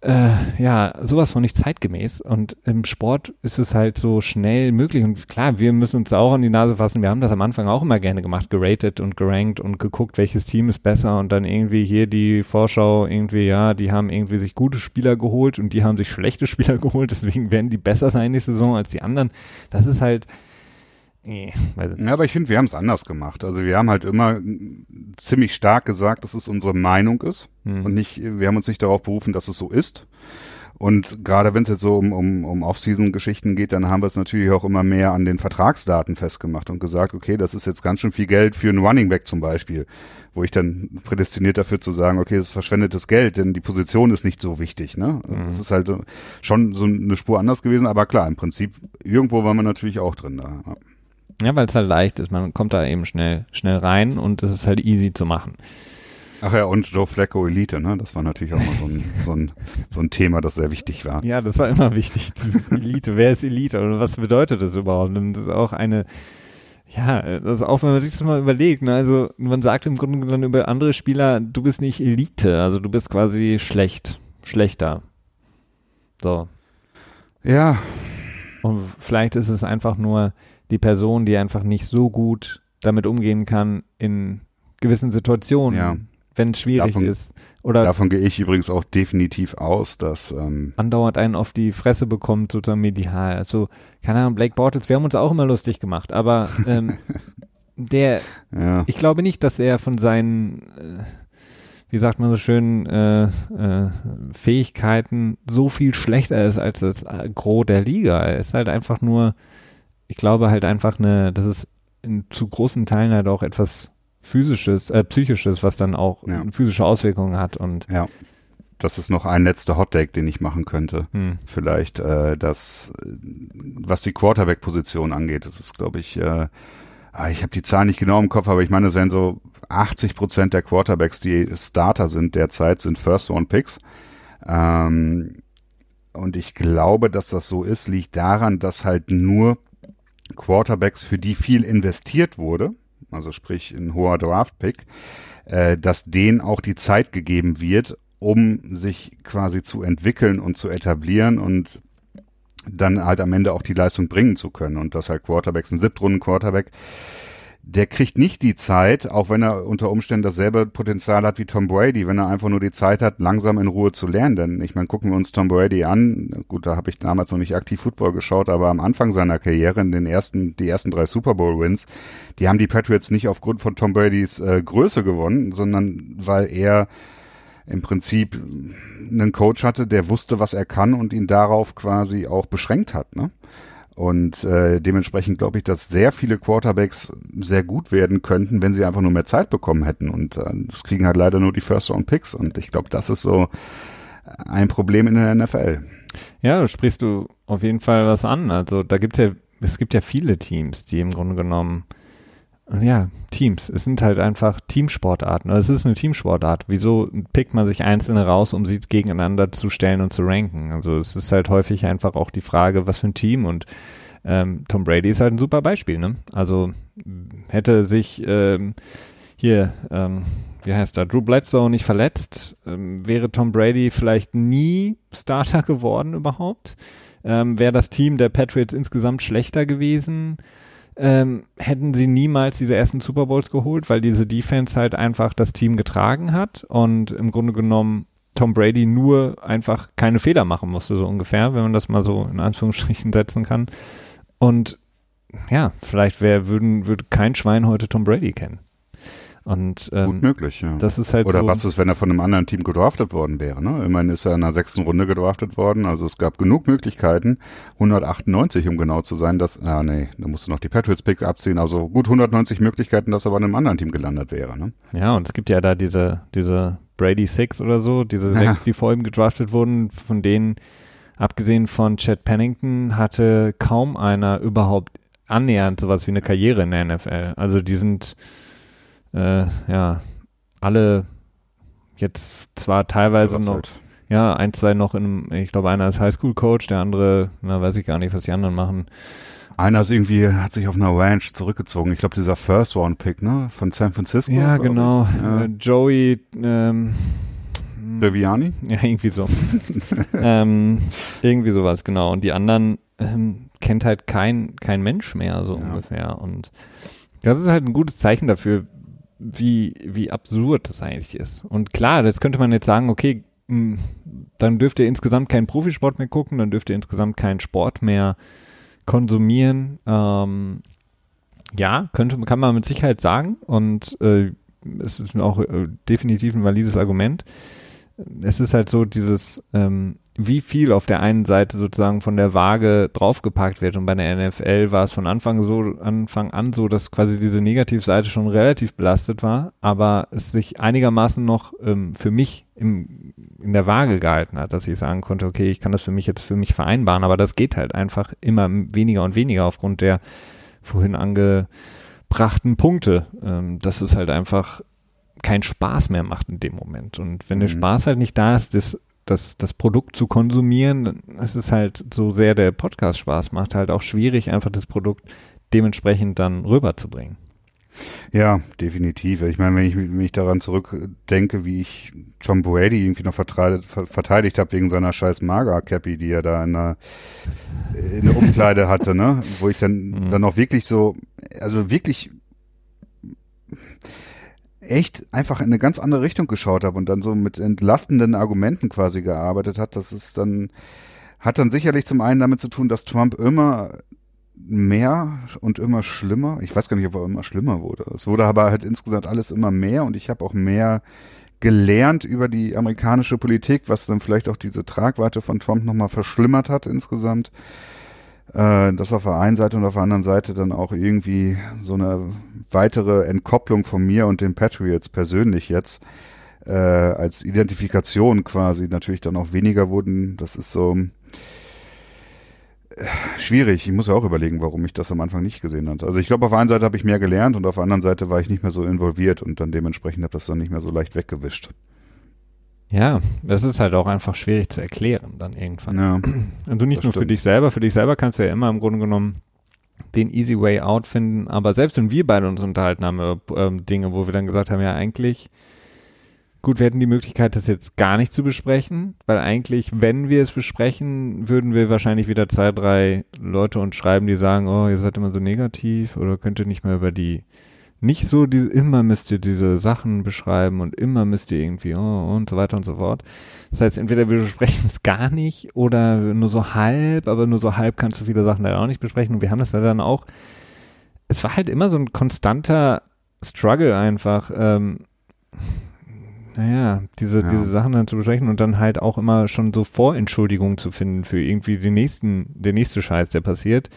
äh, ja, sowas von nicht zeitgemäß. Und im Sport ist es halt so schnell möglich. Und klar, wir müssen uns auch an die Nase fassen. Wir haben das am Anfang auch immer gerne gemacht, geratet und gerankt und geguckt, welches Team ist besser. Und dann irgendwie hier die Vorschau irgendwie, ja, die haben irgendwie sich gute Spieler geholt und die haben sich schlechte Spieler geholt. Deswegen werden die besser sein die Saison als die anderen. Das ist halt, Nee, ja, aber ich finde, wir haben es anders gemacht. Also wir haben halt immer ziemlich stark gesagt, dass es unsere Meinung ist hm. und nicht, wir haben uns nicht darauf berufen, dass es so ist. Und gerade wenn es jetzt so um, um, um Off-Season-Geschichten geht, dann haben wir es natürlich auch immer mehr an den Vertragsdaten festgemacht und gesagt, okay, das ist jetzt ganz schön viel Geld für einen Running Back zum Beispiel, wo ich dann prädestiniert dafür zu sagen, okay, das ist verschwendetes Geld, denn die Position ist nicht so wichtig. Ne? Mhm. Das ist halt schon so eine Spur anders gewesen, aber klar, im Prinzip, irgendwo war man natürlich auch drin da. Ja, weil es halt leicht ist. Man kommt da eben schnell, schnell rein und es ist halt easy zu machen. Ach ja, und Joe Flacco Elite, ne? Das war natürlich auch mal so ein, so ein, so ein Thema, das sehr wichtig war. Ja, das war immer wichtig, dieses Elite. Wer ist Elite und was bedeutet das überhaupt? Und das ist auch eine, ja, das ist auch, wenn man sich das mal überlegt, ne? Also man sagt im Grunde genommen über andere Spieler, du bist nicht Elite, also du bist quasi schlecht, schlechter. So. Ja. Und vielleicht ist es einfach nur, die Person, die einfach nicht so gut damit umgehen kann in gewissen Situationen, ja. wenn es schwierig davon, ist. Oder davon gehe ich übrigens auch definitiv aus, dass ähm, andauernd einen auf die Fresse bekommt, sozusagen medial. Also, keine Ahnung, Blake Bortles, wir haben uns auch immer lustig gemacht, aber ähm, der, ja. ich glaube nicht, dass er von seinen, äh, wie sagt man so schön, äh, äh, Fähigkeiten so viel schlechter ist als das Gros der Liga. Er ist halt einfach nur ich glaube halt einfach eine, das ist in zu großen Teilen halt auch etwas physisches, äh, psychisches, was dann auch ja. physische Auswirkungen hat und ja. Das ist noch ein letzter Hotdeck, den ich machen könnte. Hm. Vielleicht äh, das, was die Quarterback-Position angeht, das ist, glaube ich, äh, ah, ich habe die Zahlen nicht genau im Kopf, aber ich meine, es wären so 80 Prozent der Quarterbacks, die Starter sind derzeit, sind First-Round-Picks. Ähm, und ich glaube, dass das so ist, liegt daran, dass halt nur Quarterbacks, für die viel investiert wurde, also sprich ein hoher Draft-Pick, äh, dass denen auch die Zeit gegeben wird, um sich quasi zu entwickeln und zu etablieren und dann halt am Ende auch die Leistung bringen zu können. Und dass halt Quarterbacks, ein Siebtrunden-Quarterback, der kriegt nicht die Zeit, auch wenn er unter Umständen dasselbe Potenzial hat wie Tom Brady, wenn er einfach nur die Zeit hat, langsam in Ruhe zu lernen. Denn ich meine, gucken wir uns Tom Brady an. Gut, da habe ich damals noch nicht aktiv Football geschaut, aber am Anfang seiner Karriere, in den ersten, die ersten drei Super Bowl Wins, die haben die Patriots nicht aufgrund von Tom Bradys äh, Größe gewonnen, sondern weil er im Prinzip einen Coach hatte, der wusste, was er kann und ihn darauf quasi auch beschränkt hat. Ne? Und äh, dementsprechend glaube ich, dass sehr viele Quarterbacks sehr gut werden könnten, wenn sie einfach nur mehr Zeit bekommen hätten. Und äh, das kriegen halt leider nur die First-Round-Picks. Und ich glaube, das ist so ein Problem in der NFL. Ja, da sprichst du auf jeden Fall was an. Also da gibt's ja, es gibt ja viele Teams, die im Grunde genommen ja, Teams. Es sind halt einfach Teamsportarten. Also es ist eine Teamsportart. Wieso pickt man sich einzelne raus, um sie gegeneinander zu stellen und zu ranken? Also es ist halt häufig einfach auch die Frage, was für ein Team und ähm, Tom Brady ist halt ein super Beispiel, ne? Also hätte sich ähm, hier, ähm, wie heißt da, Drew Bledsoe nicht verletzt, ähm, wäre Tom Brady vielleicht nie Starter geworden überhaupt. Ähm, wäre das Team der Patriots insgesamt schlechter gewesen ähm, hätten sie niemals diese ersten Super Bowls geholt, weil diese Defense halt einfach das Team getragen hat und im Grunde genommen Tom Brady nur einfach keine Fehler machen musste, so ungefähr, wenn man das mal so in Anführungsstrichen setzen kann. Und ja, vielleicht wär, würden, würde kein Schwein heute Tom Brady kennen. Und ähm, gut möglich, ja. Das ist halt Oder so, was ist, wenn er von einem anderen Team gedraftet worden wäre? Ne? Immerhin ist er in der sechsten Runde gedraftet worden. Also es gab genug Möglichkeiten, 198 um genau zu sein, dass, ah nee, da musst du noch die Patriots Pick abziehen. Also gut 190 Möglichkeiten, dass er bei einem anderen Team gelandet wäre. Ne? Ja, und es gibt ja da diese diese Brady Six oder so, diese sechs, die vor ihm gedraftet wurden, von denen abgesehen von Chad Pennington hatte kaum einer überhaupt annähernd sowas wie eine Karriere in der NFL. Also die sind äh, ja, alle jetzt zwar teilweise noch, halt. ja, ein, zwei noch in, ich glaube, einer ist Highschool-Coach, der andere, na, weiß ich gar nicht, was die anderen machen. Einer ist irgendwie, hat sich auf einer Ranch zurückgezogen. Ich glaube, dieser First Round Pick, ne, von San Francisco. Ja, genau. Äh, Joey, ähm, Deviani? Ja, irgendwie so. ähm, irgendwie sowas, genau. Und die anderen ähm, kennt halt kein, kein Mensch mehr, so ja. ungefähr. Und das ist halt ein gutes Zeichen dafür, wie, wie absurd das eigentlich ist. Und klar, das könnte man jetzt sagen, okay, dann dürft ihr insgesamt keinen Profisport mehr gucken, dann dürft ihr insgesamt keinen Sport mehr konsumieren. Ähm, ja, könnte, kann man mit Sicherheit sagen und äh, es ist auch äh, definitiv ein valides Argument. Es ist halt so dieses, ähm, wie viel auf der einen Seite sozusagen von der Waage draufgepackt wird. Und bei der NFL war es von Anfang so, Anfang an so, dass quasi diese Negativseite schon relativ belastet war, aber es sich einigermaßen noch ähm, für mich im, in der Waage gehalten hat, dass ich sagen konnte, okay, ich kann das für mich jetzt für mich vereinbaren, aber das geht halt einfach immer weniger und weniger aufgrund der vorhin angebrachten Punkte. Ähm, dass es halt einfach keinen Spaß mehr macht in dem Moment. Und wenn mhm. der Spaß halt nicht da ist, das das, das Produkt zu konsumieren, es ist halt so sehr der Podcast Spaß macht, halt auch schwierig, einfach das Produkt dementsprechend dann rüberzubringen. Ja, definitiv. Ich meine, wenn ich mich daran zurückdenke, wie ich Tom Brady irgendwie noch verteidigt, habe wegen seiner scheiß Maga-Cappy, die er da in der, in der Umkleide hatte, ne? Wo ich dann, mhm. dann auch wirklich so, also wirklich echt einfach in eine ganz andere Richtung geschaut habe und dann so mit entlastenden Argumenten quasi gearbeitet hat, das ist dann, hat dann sicherlich zum einen damit zu tun, dass Trump immer mehr und immer schlimmer, ich weiß gar nicht, ob er immer schlimmer wurde. Es wurde aber halt insgesamt alles immer mehr und ich habe auch mehr gelernt über die amerikanische Politik, was dann vielleicht auch diese Tragweite von Trump nochmal verschlimmert hat insgesamt äh, das auf der einen Seite und auf der anderen Seite dann auch irgendwie so eine weitere Entkopplung von mir und den Patriots persönlich jetzt äh, als Identifikation quasi natürlich dann auch weniger wurden. Das ist so äh, schwierig. Ich muss ja auch überlegen, warum ich das am Anfang nicht gesehen hatte. Also ich glaube, auf der einen Seite habe ich mehr gelernt und auf der anderen Seite war ich nicht mehr so involviert und dann dementsprechend habe das dann nicht mehr so leicht weggewischt. Ja, das ist halt auch einfach schwierig zu erklären dann irgendwann. Ja, Und du nicht nur stimmt. für dich selber, für dich selber kannst du ja immer im Grunde genommen den easy way out finden, aber selbst wenn wir beide uns unterhalten haben über ähm, Dinge, wo wir dann gesagt haben, ja eigentlich, gut, wir hätten die Möglichkeit, das jetzt gar nicht zu besprechen, weil eigentlich, wenn wir es besprechen, würden wir wahrscheinlich wieder zwei, drei Leute uns schreiben, die sagen, oh, ihr seid immer so negativ oder könnt ihr nicht mehr über die nicht so, diese, immer müsst ihr diese Sachen beschreiben und immer müsst ihr irgendwie oh, und so weiter und so fort. Das heißt, entweder wir besprechen es gar nicht oder nur so halb, aber nur so halb kannst du viele Sachen leider auch nicht besprechen. Und wir haben das dann auch, es war halt immer so ein konstanter Struggle einfach, ähm, naja, diese, ja. diese Sachen dann zu besprechen und dann halt auch immer schon so Vorentschuldigungen zu finden für irgendwie den nächsten, der nächste Scheiß, der passiert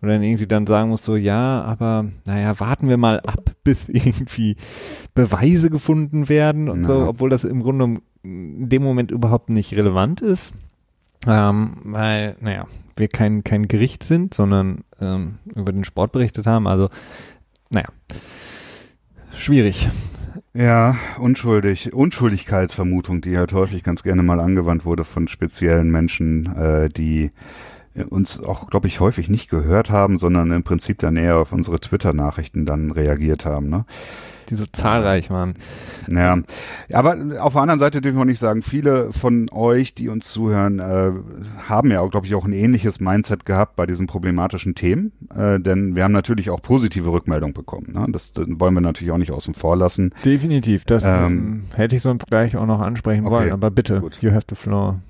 und dann irgendwie dann sagen muss so, ja, aber naja, warten wir mal ab, bis irgendwie Beweise gefunden werden und ja. so, obwohl das im Grunde in dem Moment überhaupt nicht relevant ist. Ähm, weil, naja, wir kein, kein Gericht sind, sondern ähm, über den Sport berichtet haben. Also, naja, schwierig. Ja, unschuldig. Unschuldigkeitsvermutung, die halt häufig ganz gerne mal angewandt wurde von speziellen Menschen, äh, die uns auch, glaube ich, häufig nicht gehört haben, sondern im Prinzip dann eher auf unsere Twitter-Nachrichten dann reagiert haben. Ne? die so zahlreich waren. Ja, aber auf der anderen Seite dürfen wir nicht sagen, viele von euch, die uns zuhören, äh, haben ja auch, glaube ich, auch ein ähnliches Mindset gehabt bei diesen problematischen Themen, äh, denn wir haben natürlich auch positive Rückmeldungen bekommen. Ne? Das, das wollen wir natürlich auch nicht außen vor lassen. Definitiv, das ähm, ähm hätte ich sonst gleich auch noch ansprechen okay, wollen, aber bitte, gut. you have the floor.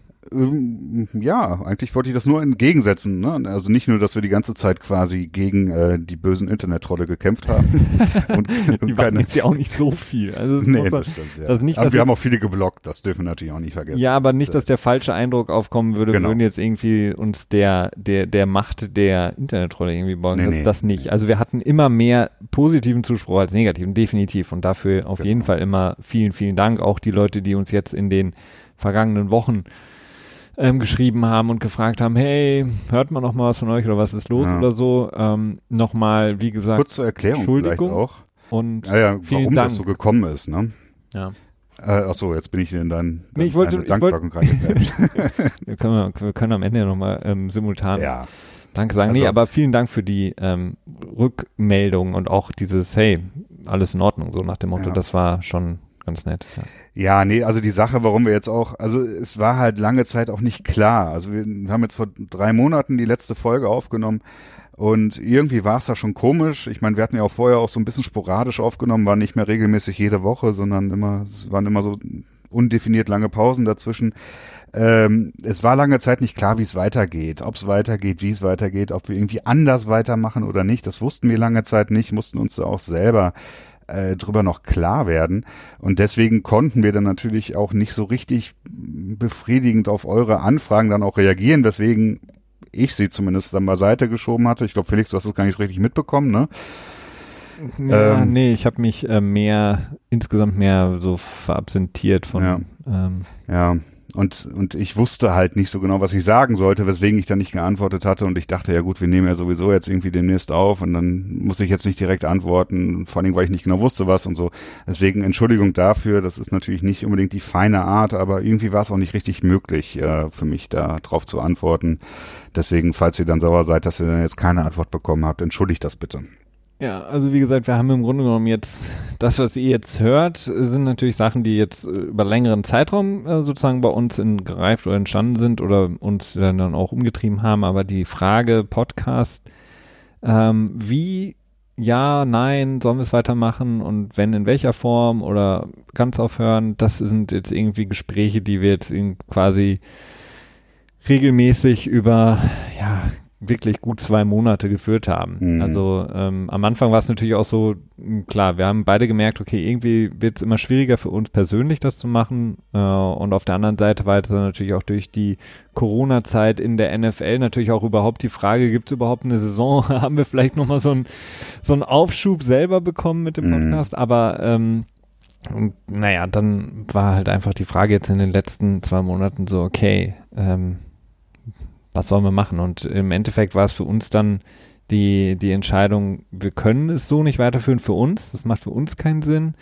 Ja, eigentlich wollte ich das nur entgegensetzen. Ne? Also nicht nur, dass wir die ganze Zeit quasi gegen äh, die bösen Internet-Trolle gekämpft haben. und, und die waren jetzt ja auch nicht so viel. Also nee, das stimmt. Ja. Das nicht, aber wir haben auch viele geblockt, das dürfen wir natürlich auch nicht vergessen. Ja, aber nicht, dass der falsche Eindruck aufkommen würde, genau. würden jetzt irgendwie uns der, der, der Macht der Internet-Trolle irgendwie bauen. Nee, das, nee, das nicht. Also wir hatten immer mehr positiven Zuspruch als negativen, definitiv. Und dafür auf genau. jeden Fall immer vielen, vielen Dank. Auch die Leute, die uns jetzt in den vergangenen Wochen ähm, geschrieben haben und gefragt haben, hey, hört man noch mal was von euch oder was ist los ja. oder so. Ähm, Nochmal, wie gesagt, kurz zur Erklärung Entschuldigung auch. Und ja, ja, warum Dank. das so gekommen ist, ne? Ja. Äh, ach so, jetzt bin ich in dein, nee, ich wollte, ich wollte wir, können, wir können am Ende nochmal ähm, simultan ja. Danke sagen. Also, nee, aber vielen Dank für die ähm, Rückmeldung und auch dieses, hey, alles in Ordnung, so nach dem Motto, ja. das war schon ganz nett. Ja. ja, nee, also die Sache, warum wir jetzt auch, also es war halt lange Zeit auch nicht klar. Also wir haben jetzt vor drei Monaten die letzte Folge aufgenommen und irgendwie war es da schon komisch. Ich meine, wir hatten ja auch vorher auch so ein bisschen sporadisch aufgenommen, waren nicht mehr regelmäßig jede Woche, sondern immer, es waren immer so undefiniert lange Pausen dazwischen. Ähm, es war lange Zeit nicht klar, wie es weitergeht, ob es weitergeht, wie es weitergeht, ob wir irgendwie anders weitermachen oder nicht. Das wussten wir lange Zeit nicht, mussten uns auch selber äh, drüber noch klar werden. Und deswegen konnten wir dann natürlich auch nicht so richtig befriedigend auf eure Anfragen dann auch reagieren, weswegen ich sie zumindest dann beiseite geschoben hatte. Ich glaube, Felix, du hast es gar nicht richtig mitbekommen, ne? Ja, ähm, nee, ich habe mich äh, mehr, insgesamt mehr so verabsentiert von. Ja. Ähm, ja. Und, und ich wusste halt nicht so genau, was ich sagen sollte, weswegen ich dann nicht geantwortet hatte. Und ich dachte, ja gut, wir nehmen ja sowieso jetzt irgendwie demnächst auf und dann muss ich jetzt nicht direkt antworten, vor allem, weil ich nicht genau wusste, was und so. Deswegen Entschuldigung dafür, das ist natürlich nicht unbedingt die feine Art, aber irgendwie war es auch nicht richtig möglich äh, für mich, da drauf zu antworten. Deswegen, falls ihr dann sauer seid, dass ihr jetzt keine Antwort bekommen habt, entschuldigt das bitte. Ja, also wie gesagt, wir haben im Grunde genommen jetzt, das, was ihr jetzt hört, sind natürlich Sachen, die jetzt äh, über längeren Zeitraum äh, sozusagen bei uns in, gereift oder entstanden sind oder uns dann, dann auch umgetrieben haben. Aber die Frage Podcast, ähm, wie, ja, nein, sollen wir es weitermachen und wenn, in welcher Form oder ganz aufhören, das sind jetzt irgendwie Gespräche, die wir jetzt quasi regelmäßig über, ja, wirklich gut zwei Monate geführt haben. Mhm. Also ähm, am Anfang war es natürlich auch so, klar, wir haben beide gemerkt, okay, irgendwie wird es immer schwieriger für uns persönlich das zu machen. Äh, und auf der anderen Seite war es dann natürlich auch durch die Corona-Zeit in der NFL natürlich auch überhaupt die Frage, gibt es überhaupt eine Saison? haben wir vielleicht nochmal so einen so einen Aufschub selber bekommen mit dem mhm. Podcast? Mhm. Aber ähm, und naja, dann war halt einfach die Frage jetzt in den letzten zwei Monaten so, okay, ähm, was sollen wir machen? Und im Endeffekt war es für uns dann die, die Entscheidung, wir können es so nicht weiterführen für uns, das macht für uns keinen Sinn.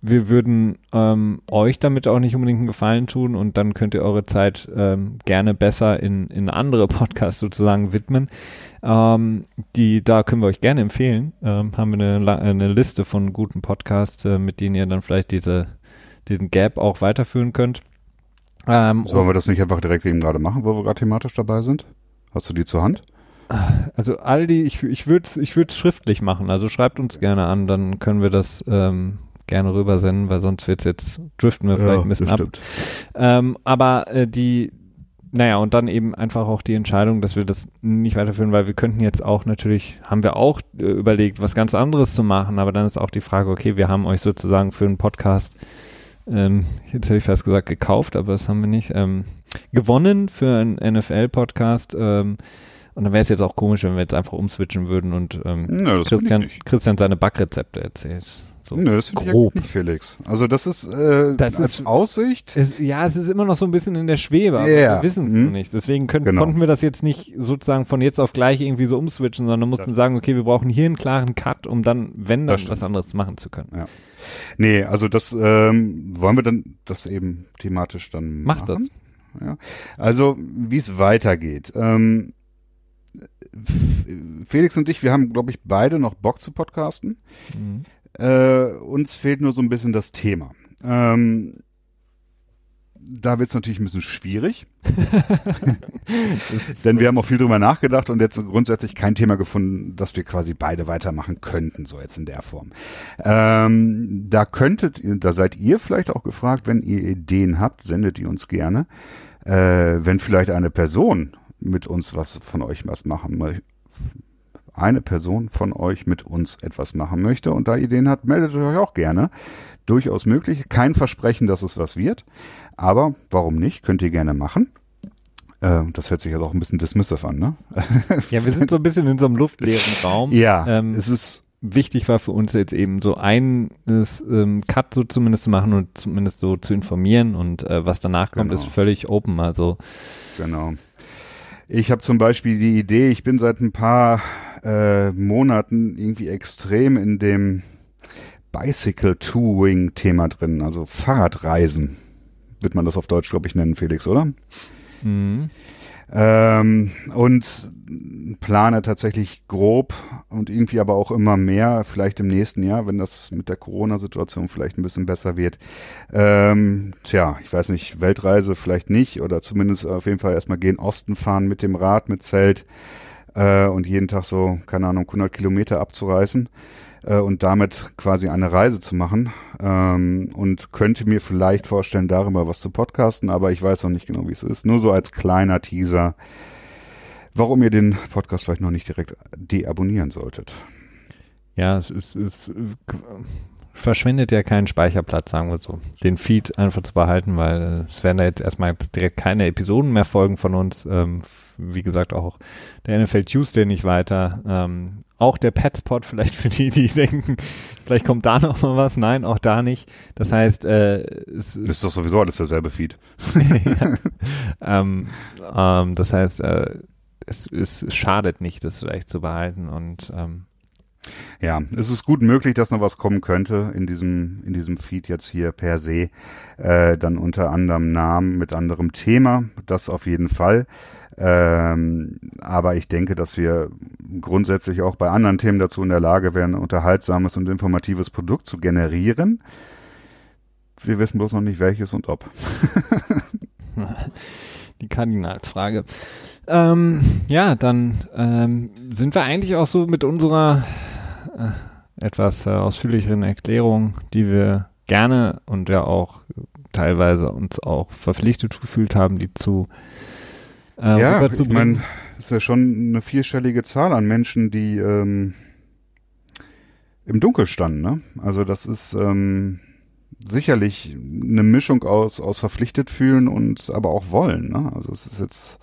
Wir würden ähm, euch damit auch nicht unbedingt einen Gefallen tun und dann könnt ihr eure Zeit ähm, gerne besser in, in andere Podcasts sozusagen widmen. Ähm, die, da können wir euch gerne empfehlen. Ähm, haben wir eine, eine Liste von guten Podcasts, äh, mit denen ihr dann vielleicht diese, diesen Gap auch weiterführen könnt. Ähm, Sollen wir das nicht einfach direkt eben gerade machen, wo wir gerade thematisch dabei sind? Hast du die zur Hand? Also all die, ich, ich würde es ich schriftlich machen, also schreibt uns gerne an, dann können wir das ähm, gerne rübersenden, weil sonst wird's jetzt, driften wir vielleicht ja, ein bisschen ab. Ähm, aber äh, die, naja, und dann eben einfach auch die Entscheidung, dass wir das nicht weiterführen, weil wir könnten jetzt auch natürlich, haben wir auch äh, überlegt, was ganz anderes zu machen, aber dann ist auch die Frage, okay, wir haben euch sozusagen für einen Podcast ähm, jetzt hätte ich fast gesagt gekauft, aber das haben wir nicht, ähm, gewonnen für einen NFL-Podcast. Ähm, und dann wäre es jetzt auch komisch, wenn wir jetzt einfach umswitchen würden und ähm, ja, Christian, Christian seine Backrezepte erzählt. So Nö, das finde ich nicht, Felix. Also das ist äh, das als ist, Aussicht. Es, ja, es ist immer noch so ein bisschen in der Schwebe, aber yeah. wir wissen es mhm. nicht. Deswegen können, genau. konnten wir das jetzt nicht sozusagen von jetzt auf gleich irgendwie so umswitchen, sondern mussten ja. sagen, okay, wir brauchen hier einen klaren Cut, um dann, wenn dann was anderes machen zu können. Ja. Nee, also das ähm, wollen wir dann das eben thematisch dann Macht machen. das. Ja. Also wie es weitergeht. Ähm, Felix und ich, wir haben, glaube ich, beide noch Bock zu podcasten. Mhm. Äh, uns fehlt nur so ein bisschen das Thema. Ähm, da wird es natürlich ein bisschen schwierig. Denn wir haben auch viel drüber nachgedacht und jetzt grundsätzlich kein Thema gefunden, dass wir quasi beide weitermachen könnten, so jetzt in der Form. Ähm, da könntet, da seid ihr vielleicht auch gefragt, wenn ihr Ideen habt, sendet ihr uns gerne. Äh, wenn vielleicht eine Person mit uns was von euch was machen möchte, eine Person von euch mit uns etwas machen möchte und da Ideen hat, meldet euch auch gerne. Durchaus möglich. Kein Versprechen, dass es was wird. Aber warum nicht? Könnt ihr gerne machen. Äh, das hört sich ja auch ein bisschen dismissive an, ne? ja, wir sind so ein bisschen in so einem luftleeren Raum. Ja, ähm, es ist wichtig war für uns jetzt eben so einen ähm, Cut so zumindest zu machen und zumindest so zu informieren und äh, was danach kommt, genau. ist völlig open. Also genau. Ich habe zum Beispiel die Idee, ich bin seit ein paar äh, Monaten irgendwie extrem in dem Bicycle Touring Thema drin, also Fahrradreisen, wird man das auf Deutsch, glaube ich, nennen, Felix, oder? Mhm. Ähm, und plane tatsächlich grob und irgendwie aber auch immer mehr, vielleicht im nächsten Jahr, wenn das mit der Corona-Situation vielleicht ein bisschen besser wird. Ähm, tja, ich weiß nicht, Weltreise vielleicht nicht oder zumindest auf jeden Fall erstmal gehen Osten fahren mit dem Rad, mit Zelt äh, und jeden Tag so, keine Ahnung, 100 Kilometer abzureißen äh, und damit quasi eine Reise zu machen ähm, und könnte mir vielleicht vorstellen, darüber was zu podcasten, aber ich weiß noch nicht genau, wie es ist. Nur so als kleiner Teaser, warum ihr den Podcast vielleicht noch nicht direkt deabonnieren solltet. Ja, es ist, es verschwendet ja keinen Speicherplatz, sagen wir so. Den Feed einfach zu behalten, weil es werden da jetzt erstmal direkt keine Episoden mehr folgen von uns. Ähm, wie gesagt, auch der NFL Tuesday nicht weiter. Ähm, auch der Petspot vielleicht für die, die denken, vielleicht kommt da noch mal was. Nein, auch da nicht. Das heißt, äh, es ist doch sowieso alles derselbe Feed. ähm, ähm, das heißt, äh, es, es schadet nicht, das vielleicht zu behalten und ähm, ja, es ist gut möglich, dass noch was kommen könnte in diesem, in diesem Feed jetzt hier per se. Äh, dann unter anderem Namen mit anderem Thema. Das auf jeden Fall. Ähm, aber ich denke, dass wir grundsätzlich auch bei anderen Themen dazu in der Lage wären, ein unterhaltsames und informatives Produkt zu generieren. Wir wissen bloß noch nicht welches und ob. Die Kardinalsfrage. Ähm, ja, dann ähm, sind wir eigentlich auch so mit unserer etwas äh, ausführlicheren Erklärung, die wir gerne und ja auch teilweise uns auch verpflichtet gefühlt haben, die zu äh, ja, ich meine, ist ja schon eine vierstellige Zahl an Menschen, die ähm, im Dunkel standen. Ne? Also das ist ähm, sicherlich eine Mischung aus aus verpflichtet fühlen und aber auch wollen. Ne? Also es ist jetzt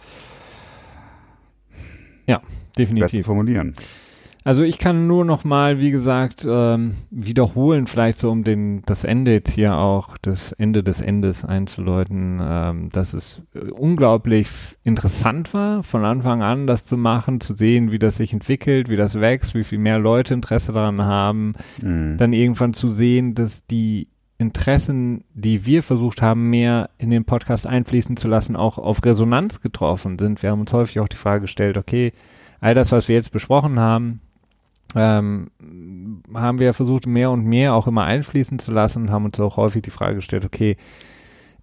ja definitiv formulieren. Also ich kann nur noch mal, wie gesagt, ähm, wiederholen, vielleicht so um den das Ende jetzt hier auch, das Ende des Endes einzuläuten, ähm, dass es äh, unglaublich interessant war, von Anfang an das zu machen, zu sehen, wie das sich entwickelt, wie das wächst, wie viel mehr Leute Interesse daran haben, mhm. dann irgendwann zu sehen, dass die Interessen, die wir versucht haben, mehr in den Podcast einfließen zu lassen, auch auf Resonanz getroffen sind. Wir haben uns häufig auch die Frage gestellt, okay, all das, was wir jetzt besprochen haben, ähm, haben wir versucht, mehr und mehr auch immer einfließen zu lassen und haben uns auch häufig die Frage gestellt, okay,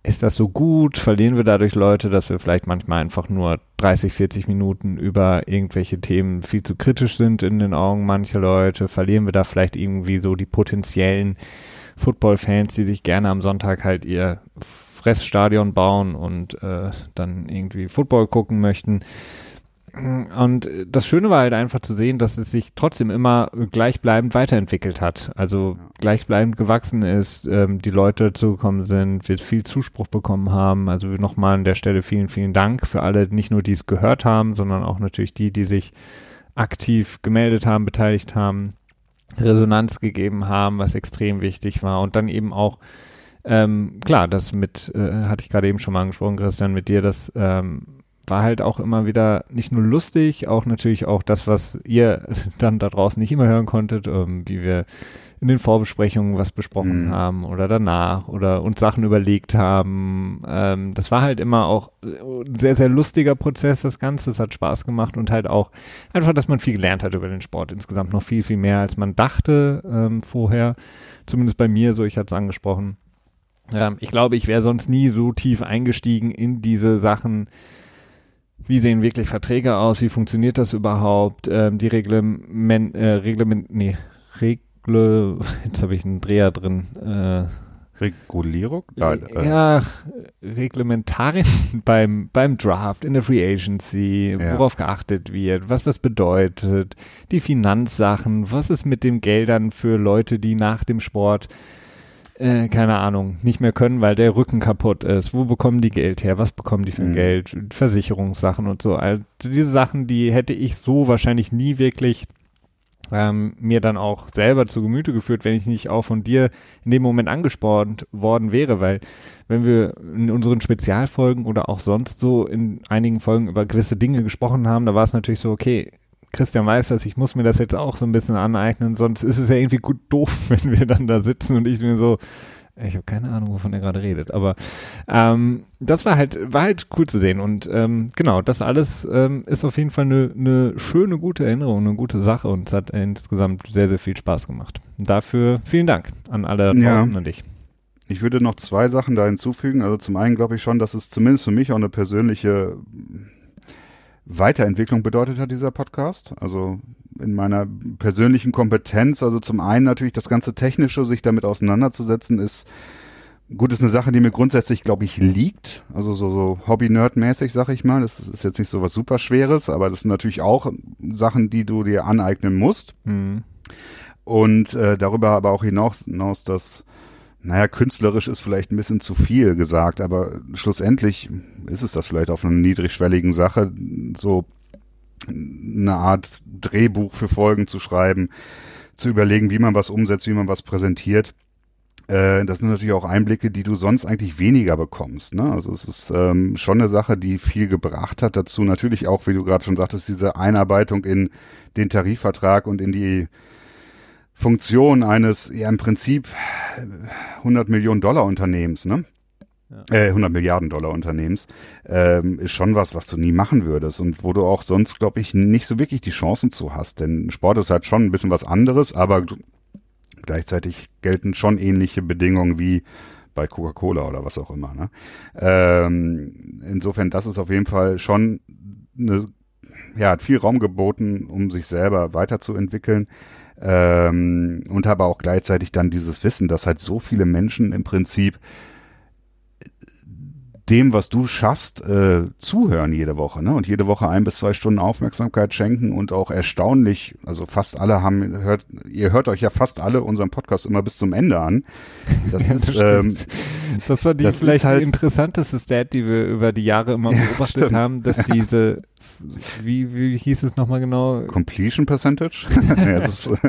ist das so gut? Verlieren wir dadurch Leute, dass wir vielleicht manchmal einfach nur 30, 40 Minuten über irgendwelche Themen viel zu kritisch sind in den Augen mancher Leute? Verlieren wir da vielleicht irgendwie so die potenziellen Football-Fans, die sich gerne am Sonntag halt ihr Fressstadion bauen und äh, dann irgendwie Football gucken möchten? Und das Schöne war halt einfach zu sehen, dass es sich trotzdem immer gleichbleibend weiterentwickelt hat. Also ja. gleichbleibend gewachsen ist, ähm, die Leute dazugekommen sind, wir viel Zuspruch bekommen haben. Also nochmal an der Stelle vielen, vielen Dank für alle, nicht nur die es gehört haben, sondern auch natürlich die, die sich aktiv gemeldet haben, beteiligt haben, Resonanz gegeben haben, was extrem wichtig war. Und dann eben auch ähm, klar, das mit, äh, hatte ich gerade eben schon mal angesprochen, Christian, mit dir, das ähm, war halt auch immer wieder nicht nur lustig, auch natürlich auch das, was ihr dann da draußen nicht immer hören konntet, ähm, wie wir in den Vorbesprechungen was besprochen mhm. haben oder danach oder uns Sachen überlegt haben. Ähm, das war halt immer auch ein sehr, sehr lustiger Prozess, das Ganze. Es hat Spaß gemacht und halt auch einfach, dass man viel gelernt hat über den Sport insgesamt. Noch viel, viel mehr, als man dachte ähm, vorher. Zumindest bei mir, so ich hatte es angesprochen. Ähm, ich glaube, ich wäre sonst nie so tief eingestiegen in diese Sachen, wie sehen wirklich Verträge aus, wie funktioniert das überhaupt, ähm, die Reglement, äh, Reglement, nee, Reg Regle, jetzt habe ich einen Dreher drin. Äh, Regulierung? Nein, äh. Ja, Reglementarien beim, beim Draft, in der Free Agency, ja. worauf geachtet wird, was das bedeutet, die Finanzsachen, was ist mit den Geldern für Leute, die nach dem Sport äh, keine Ahnung, nicht mehr können, weil der Rücken kaputt ist. Wo bekommen die Geld her? Was bekommen die für mhm. Geld? Versicherungssachen und so. Also diese Sachen, die hätte ich so wahrscheinlich nie wirklich ähm, mir dann auch selber zu Gemüte geführt, wenn ich nicht auch von dir in dem Moment angespornt worden wäre, weil wenn wir in unseren Spezialfolgen oder auch sonst so in einigen Folgen über gewisse Dinge gesprochen haben, da war es natürlich so, okay, Christian weiß das, ich muss mir das jetzt auch so ein bisschen aneignen, sonst ist es ja irgendwie gut doof, wenn wir dann da sitzen und ich mir so, ich habe keine Ahnung, wovon er gerade redet, aber ähm, das war halt, war halt cool zu sehen und ähm, genau, das alles ähm, ist auf jeden Fall eine ne schöne, gute Erinnerung, eine gute Sache und es hat insgesamt sehr, sehr viel Spaß gemacht. Dafür vielen Dank an alle ja. und dich. Ich würde noch zwei Sachen da hinzufügen. Also zum einen glaube ich schon, dass es zumindest für mich auch eine persönliche Weiterentwicklung bedeutet hat, dieser Podcast. Also in meiner persönlichen Kompetenz. Also zum einen natürlich das ganze Technische, sich damit auseinanderzusetzen, ist gut, ist eine Sache, die mir grundsätzlich, glaube ich, liegt. Also so, so Hobby-Nerd-mäßig, sag ich mal. Das ist, jetzt nicht so was super Schweres, aber das sind natürlich auch Sachen, die du dir aneignen musst. Mhm. Und äh, darüber aber auch hinaus, hinaus dass naja, künstlerisch ist vielleicht ein bisschen zu viel gesagt, aber schlussendlich ist es das vielleicht auf einer niedrigschwelligen Sache, so eine Art Drehbuch für Folgen zu schreiben, zu überlegen, wie man was umsetzt, wie man was präsentiert. Äh, das sind natürlich auch Einblicke, die du sonst eigentlich weniger bekommst. Ne? Also es ist ähm, schon eine Sache, die viel gebracht hat dazu. Natürlich auch, wie du gerade schon sagtest, diese Einarbeitung in den Tarifvertrag und in die Funktion eines, ja im Prinzip 100 Millionen Dollar Unternehmens, ne? Äh, 100 Milliarden Dollar Unternehmens, ähm, ist schon was, was du nie machen würdest und wo du auch sonst, glaube ich, nicht so wirklich die Chancen zu hast. Denn Sport ist halt schon ein bisschen was anderes, aber gleichzeitig gelten schon ähnliche Bedingungen wie bei Coca-Cola oder was auch immer. Ne? Ähm, insofern, das ist auf jeden Fall schon eine, ja, hat viel Raum geboten, um sich selber weiterzuentwickeln ähm, und habe auch gleichzeitig dann dieses Wissen, dass halt so viele Menschen im Prinzip dem, was du schaffst, äh, zuhören jede Woche, ne? Und jede Woche ein bis zwei Stunden Aufmerksamkeit schenken und auch erstaunlich, also fast alle haben, hört, ihr hört euch ja fast alle unseren Podcast immer bis zum Ende an. Das, ja, ist, das, ähm, das war die das vielleicht halt, interessanteste Stat, die wir über die Jahre immer beobachtet ja, haben, dass diese wie, wie hieß es nochmal genau? Completion Percentage? ja, das ist,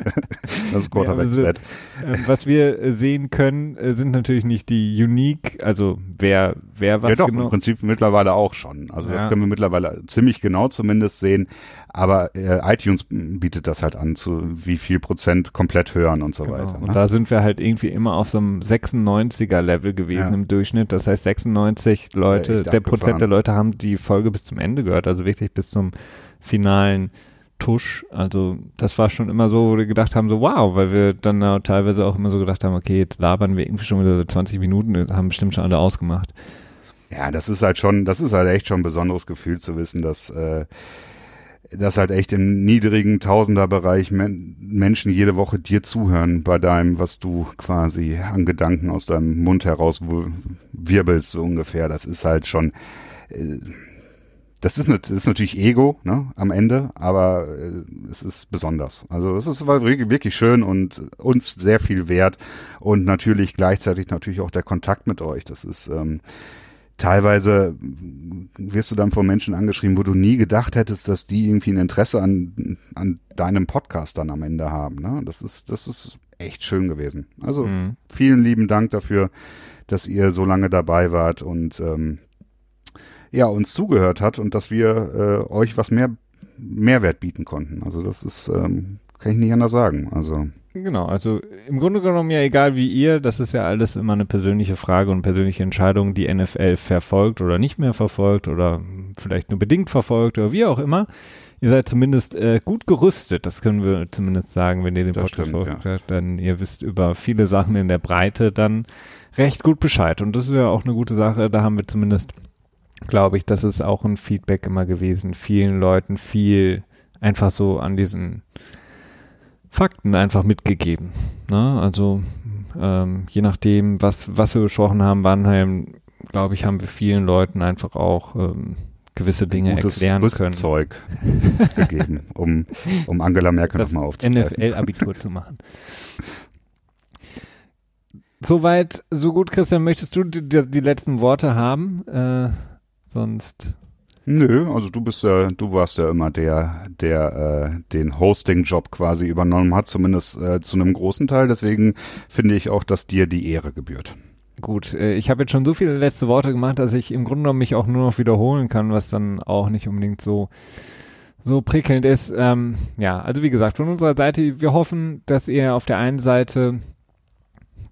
das ist Quarterback ja, Stat. Äh, was wir äh, sehen können, äh, sind natürlich nicht die Unique, also wer, wer was ja, doch, genau. im Prinzip mittlerweile auch schon. Also ja. das können wir mittlerweile ziemlich genau zumindest sehen. Aber äh, iTunes bietet das halt an, zu wie viel Prozent komplett hören und so genau. weiter. Ne? Und da sind wir halt irgendwie immer auf so einem 96er Level gewesen ja. im Durchschnitt. Das heißt 96 Leute, der Prozent der Leute haben die Folge bis zum Ende gehört, also wirklich bis zum finalen Tusch. Also das war schon immer so, wo wir gedacht haben, so wow, weil wir dann auch teilweise auch immer so gedacht haben, okay, jetzt labern wir irgendwie schon wieder so 20 Minuten, haben bestimmt schon alle ausgemacht. Ja, das ist halt schon, das ist halt echt schon ein besonderes Gefühl zu wissen, dass äh, dass halt echt im niedrigen Tausenderbereich Men Menschen jede Woche dir zuhören bei deinem, was du quasi an Gedanken aus deinem Mund heraus wirbelst, so ungefähr. Das ist halt schon, äh, das ist, das ist natürlich Ego ne, am Ende, aber äh, es ist besonders. Also es ist wirklich, wirklich schön und uns sehr viel wert und natürlich gleichzeitig natürlich auch der Kontakt mit euch. Das ist ähm, teilweise wirst du dann von Menschen angeschrieben, wo du nie gedacht hättest, dass die irgendwie ein Interesse an, an deinem Podcast dann am Ende haben. Ne? Das ist, das ist echt schön gewesen. Also mhm. vielen lieben Dank dafür, dass ihr so lange dabei wart und ähm, ja, uns zugehört hat und dass wir äh, euch was mehr Mehrwert bieten konnten. Also das ist, ähm, kann ich nicht anders sagen. Also Genau, also im Grunde genommen ja egal wie ihr, das ist ja alles immer eine persönliche Frage und persönliche Entscheidung, die NFL verfolgt oder nicht mehr verfolgt oder vielleicht nur bedingt verfolgt oder wie auch immer. Ihr seid zumindest äh, gut gerüstet, das können wir zumindest sagen, wenn ihr den Podcast verfolgt ja. dann ihr wisst über viele Sachen in der Breite dann recht gut Bescheid und das ist ja auch eine gute Sache, da haben wir zumindest, glaube ich, das ist auch ein Feedback immer gewesen, vielen Leuten viel einfach so an diesen Fakten einfach mitgegeben. Ne? Also ähm, je nachdem, was, was wir besprochen haben, Wannheim, glaube ich, haben wir vielen Leuten einfach auch ähm, gewisse Dinge Gutes erklären können. Zeug gegeben, um, um Angela Merkel nochmal aufzugreifen. NFL-Abitur zu machen. Soweit, so gut, Christian, möchtest du die, die letzten Worte haben? Äh, sonst Nö, also du bist ja, du warst ja immer der, der äh, den Hosting-Job quasi übernommen hat, zumindest äh, zu einem großen Teil. Deswegen finde ich auch, dass dir die Ehre gebührt. Gut, äh, ich habe jetzt schon so viele letzte Worte gemacht, dass ich im Grunde genommen mich auch nur noch wiederholen kann, was dann auch nicht unbedingt so so prickelnd ist. Ähm, ja, also wie gesagt, von unserer Seite, wir hoffen, dass ihr auf der einen Seite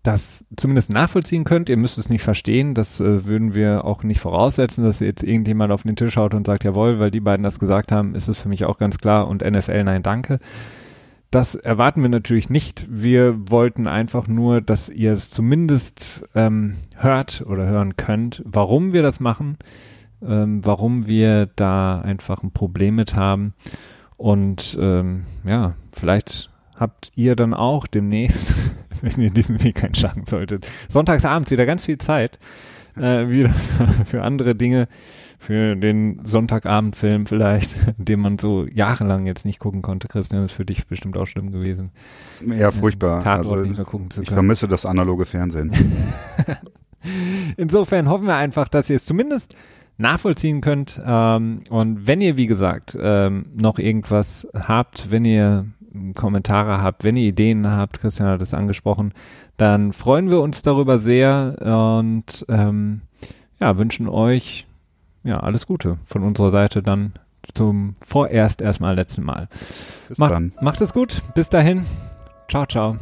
das zumindest nachvollziehen könnt. Ihr müsst es nicht verstehen. Das äh, würden wir auch nicht voraussetzen, dass jetzt irgendjemand auf den Tisch schaut und sagt, jawohl, weil die beiden das gesagt haben, ist es für mich auch ganz klar und NFL, nein, danke. Das erwarten wir natürlich nicht. Wir wollten einfach nur, dass ihr es zumindest ähm, hört oder hören könnt, warum wir das machen, ähm, warum wir da einfach ein Problem mit haben. Und ähm, ja, vielleicht habt ihr dann auch demnächst wenn ihr diesen Weg einschlagen solltet. Sonntagsabends wieder ganz viel Zeit äh, wieder für andere Dinge, für den Sonntagabendfilm vielleicht, den man so jahrelang jetzt nicht gucken konnte. Christian, das ist für dich bestimmt auch schlimm gewesen. Ja, furchtbar. also, nicht mehr gucken zu können. Ich vermisse das analoge Fernsehen. Insofern hoffen wir einfach, dass ihr es zumindest nachvollziehen könnt. Ähm, und wenn ihr, wie gesagt, ähm, noch irgendwas habt, wenn ihr Kommentare habt, wenn ihr Ideen habt, Christian hat es angesprochen, dann freuen wir uns darüber sehr und ähm, ja, wünschen euch ja alles Gute von unserer Seite dann zum vorerst erstmal letzten Mal. Bis Mach, dann. Macht es gut. Bis dahin. Ciao, ciao.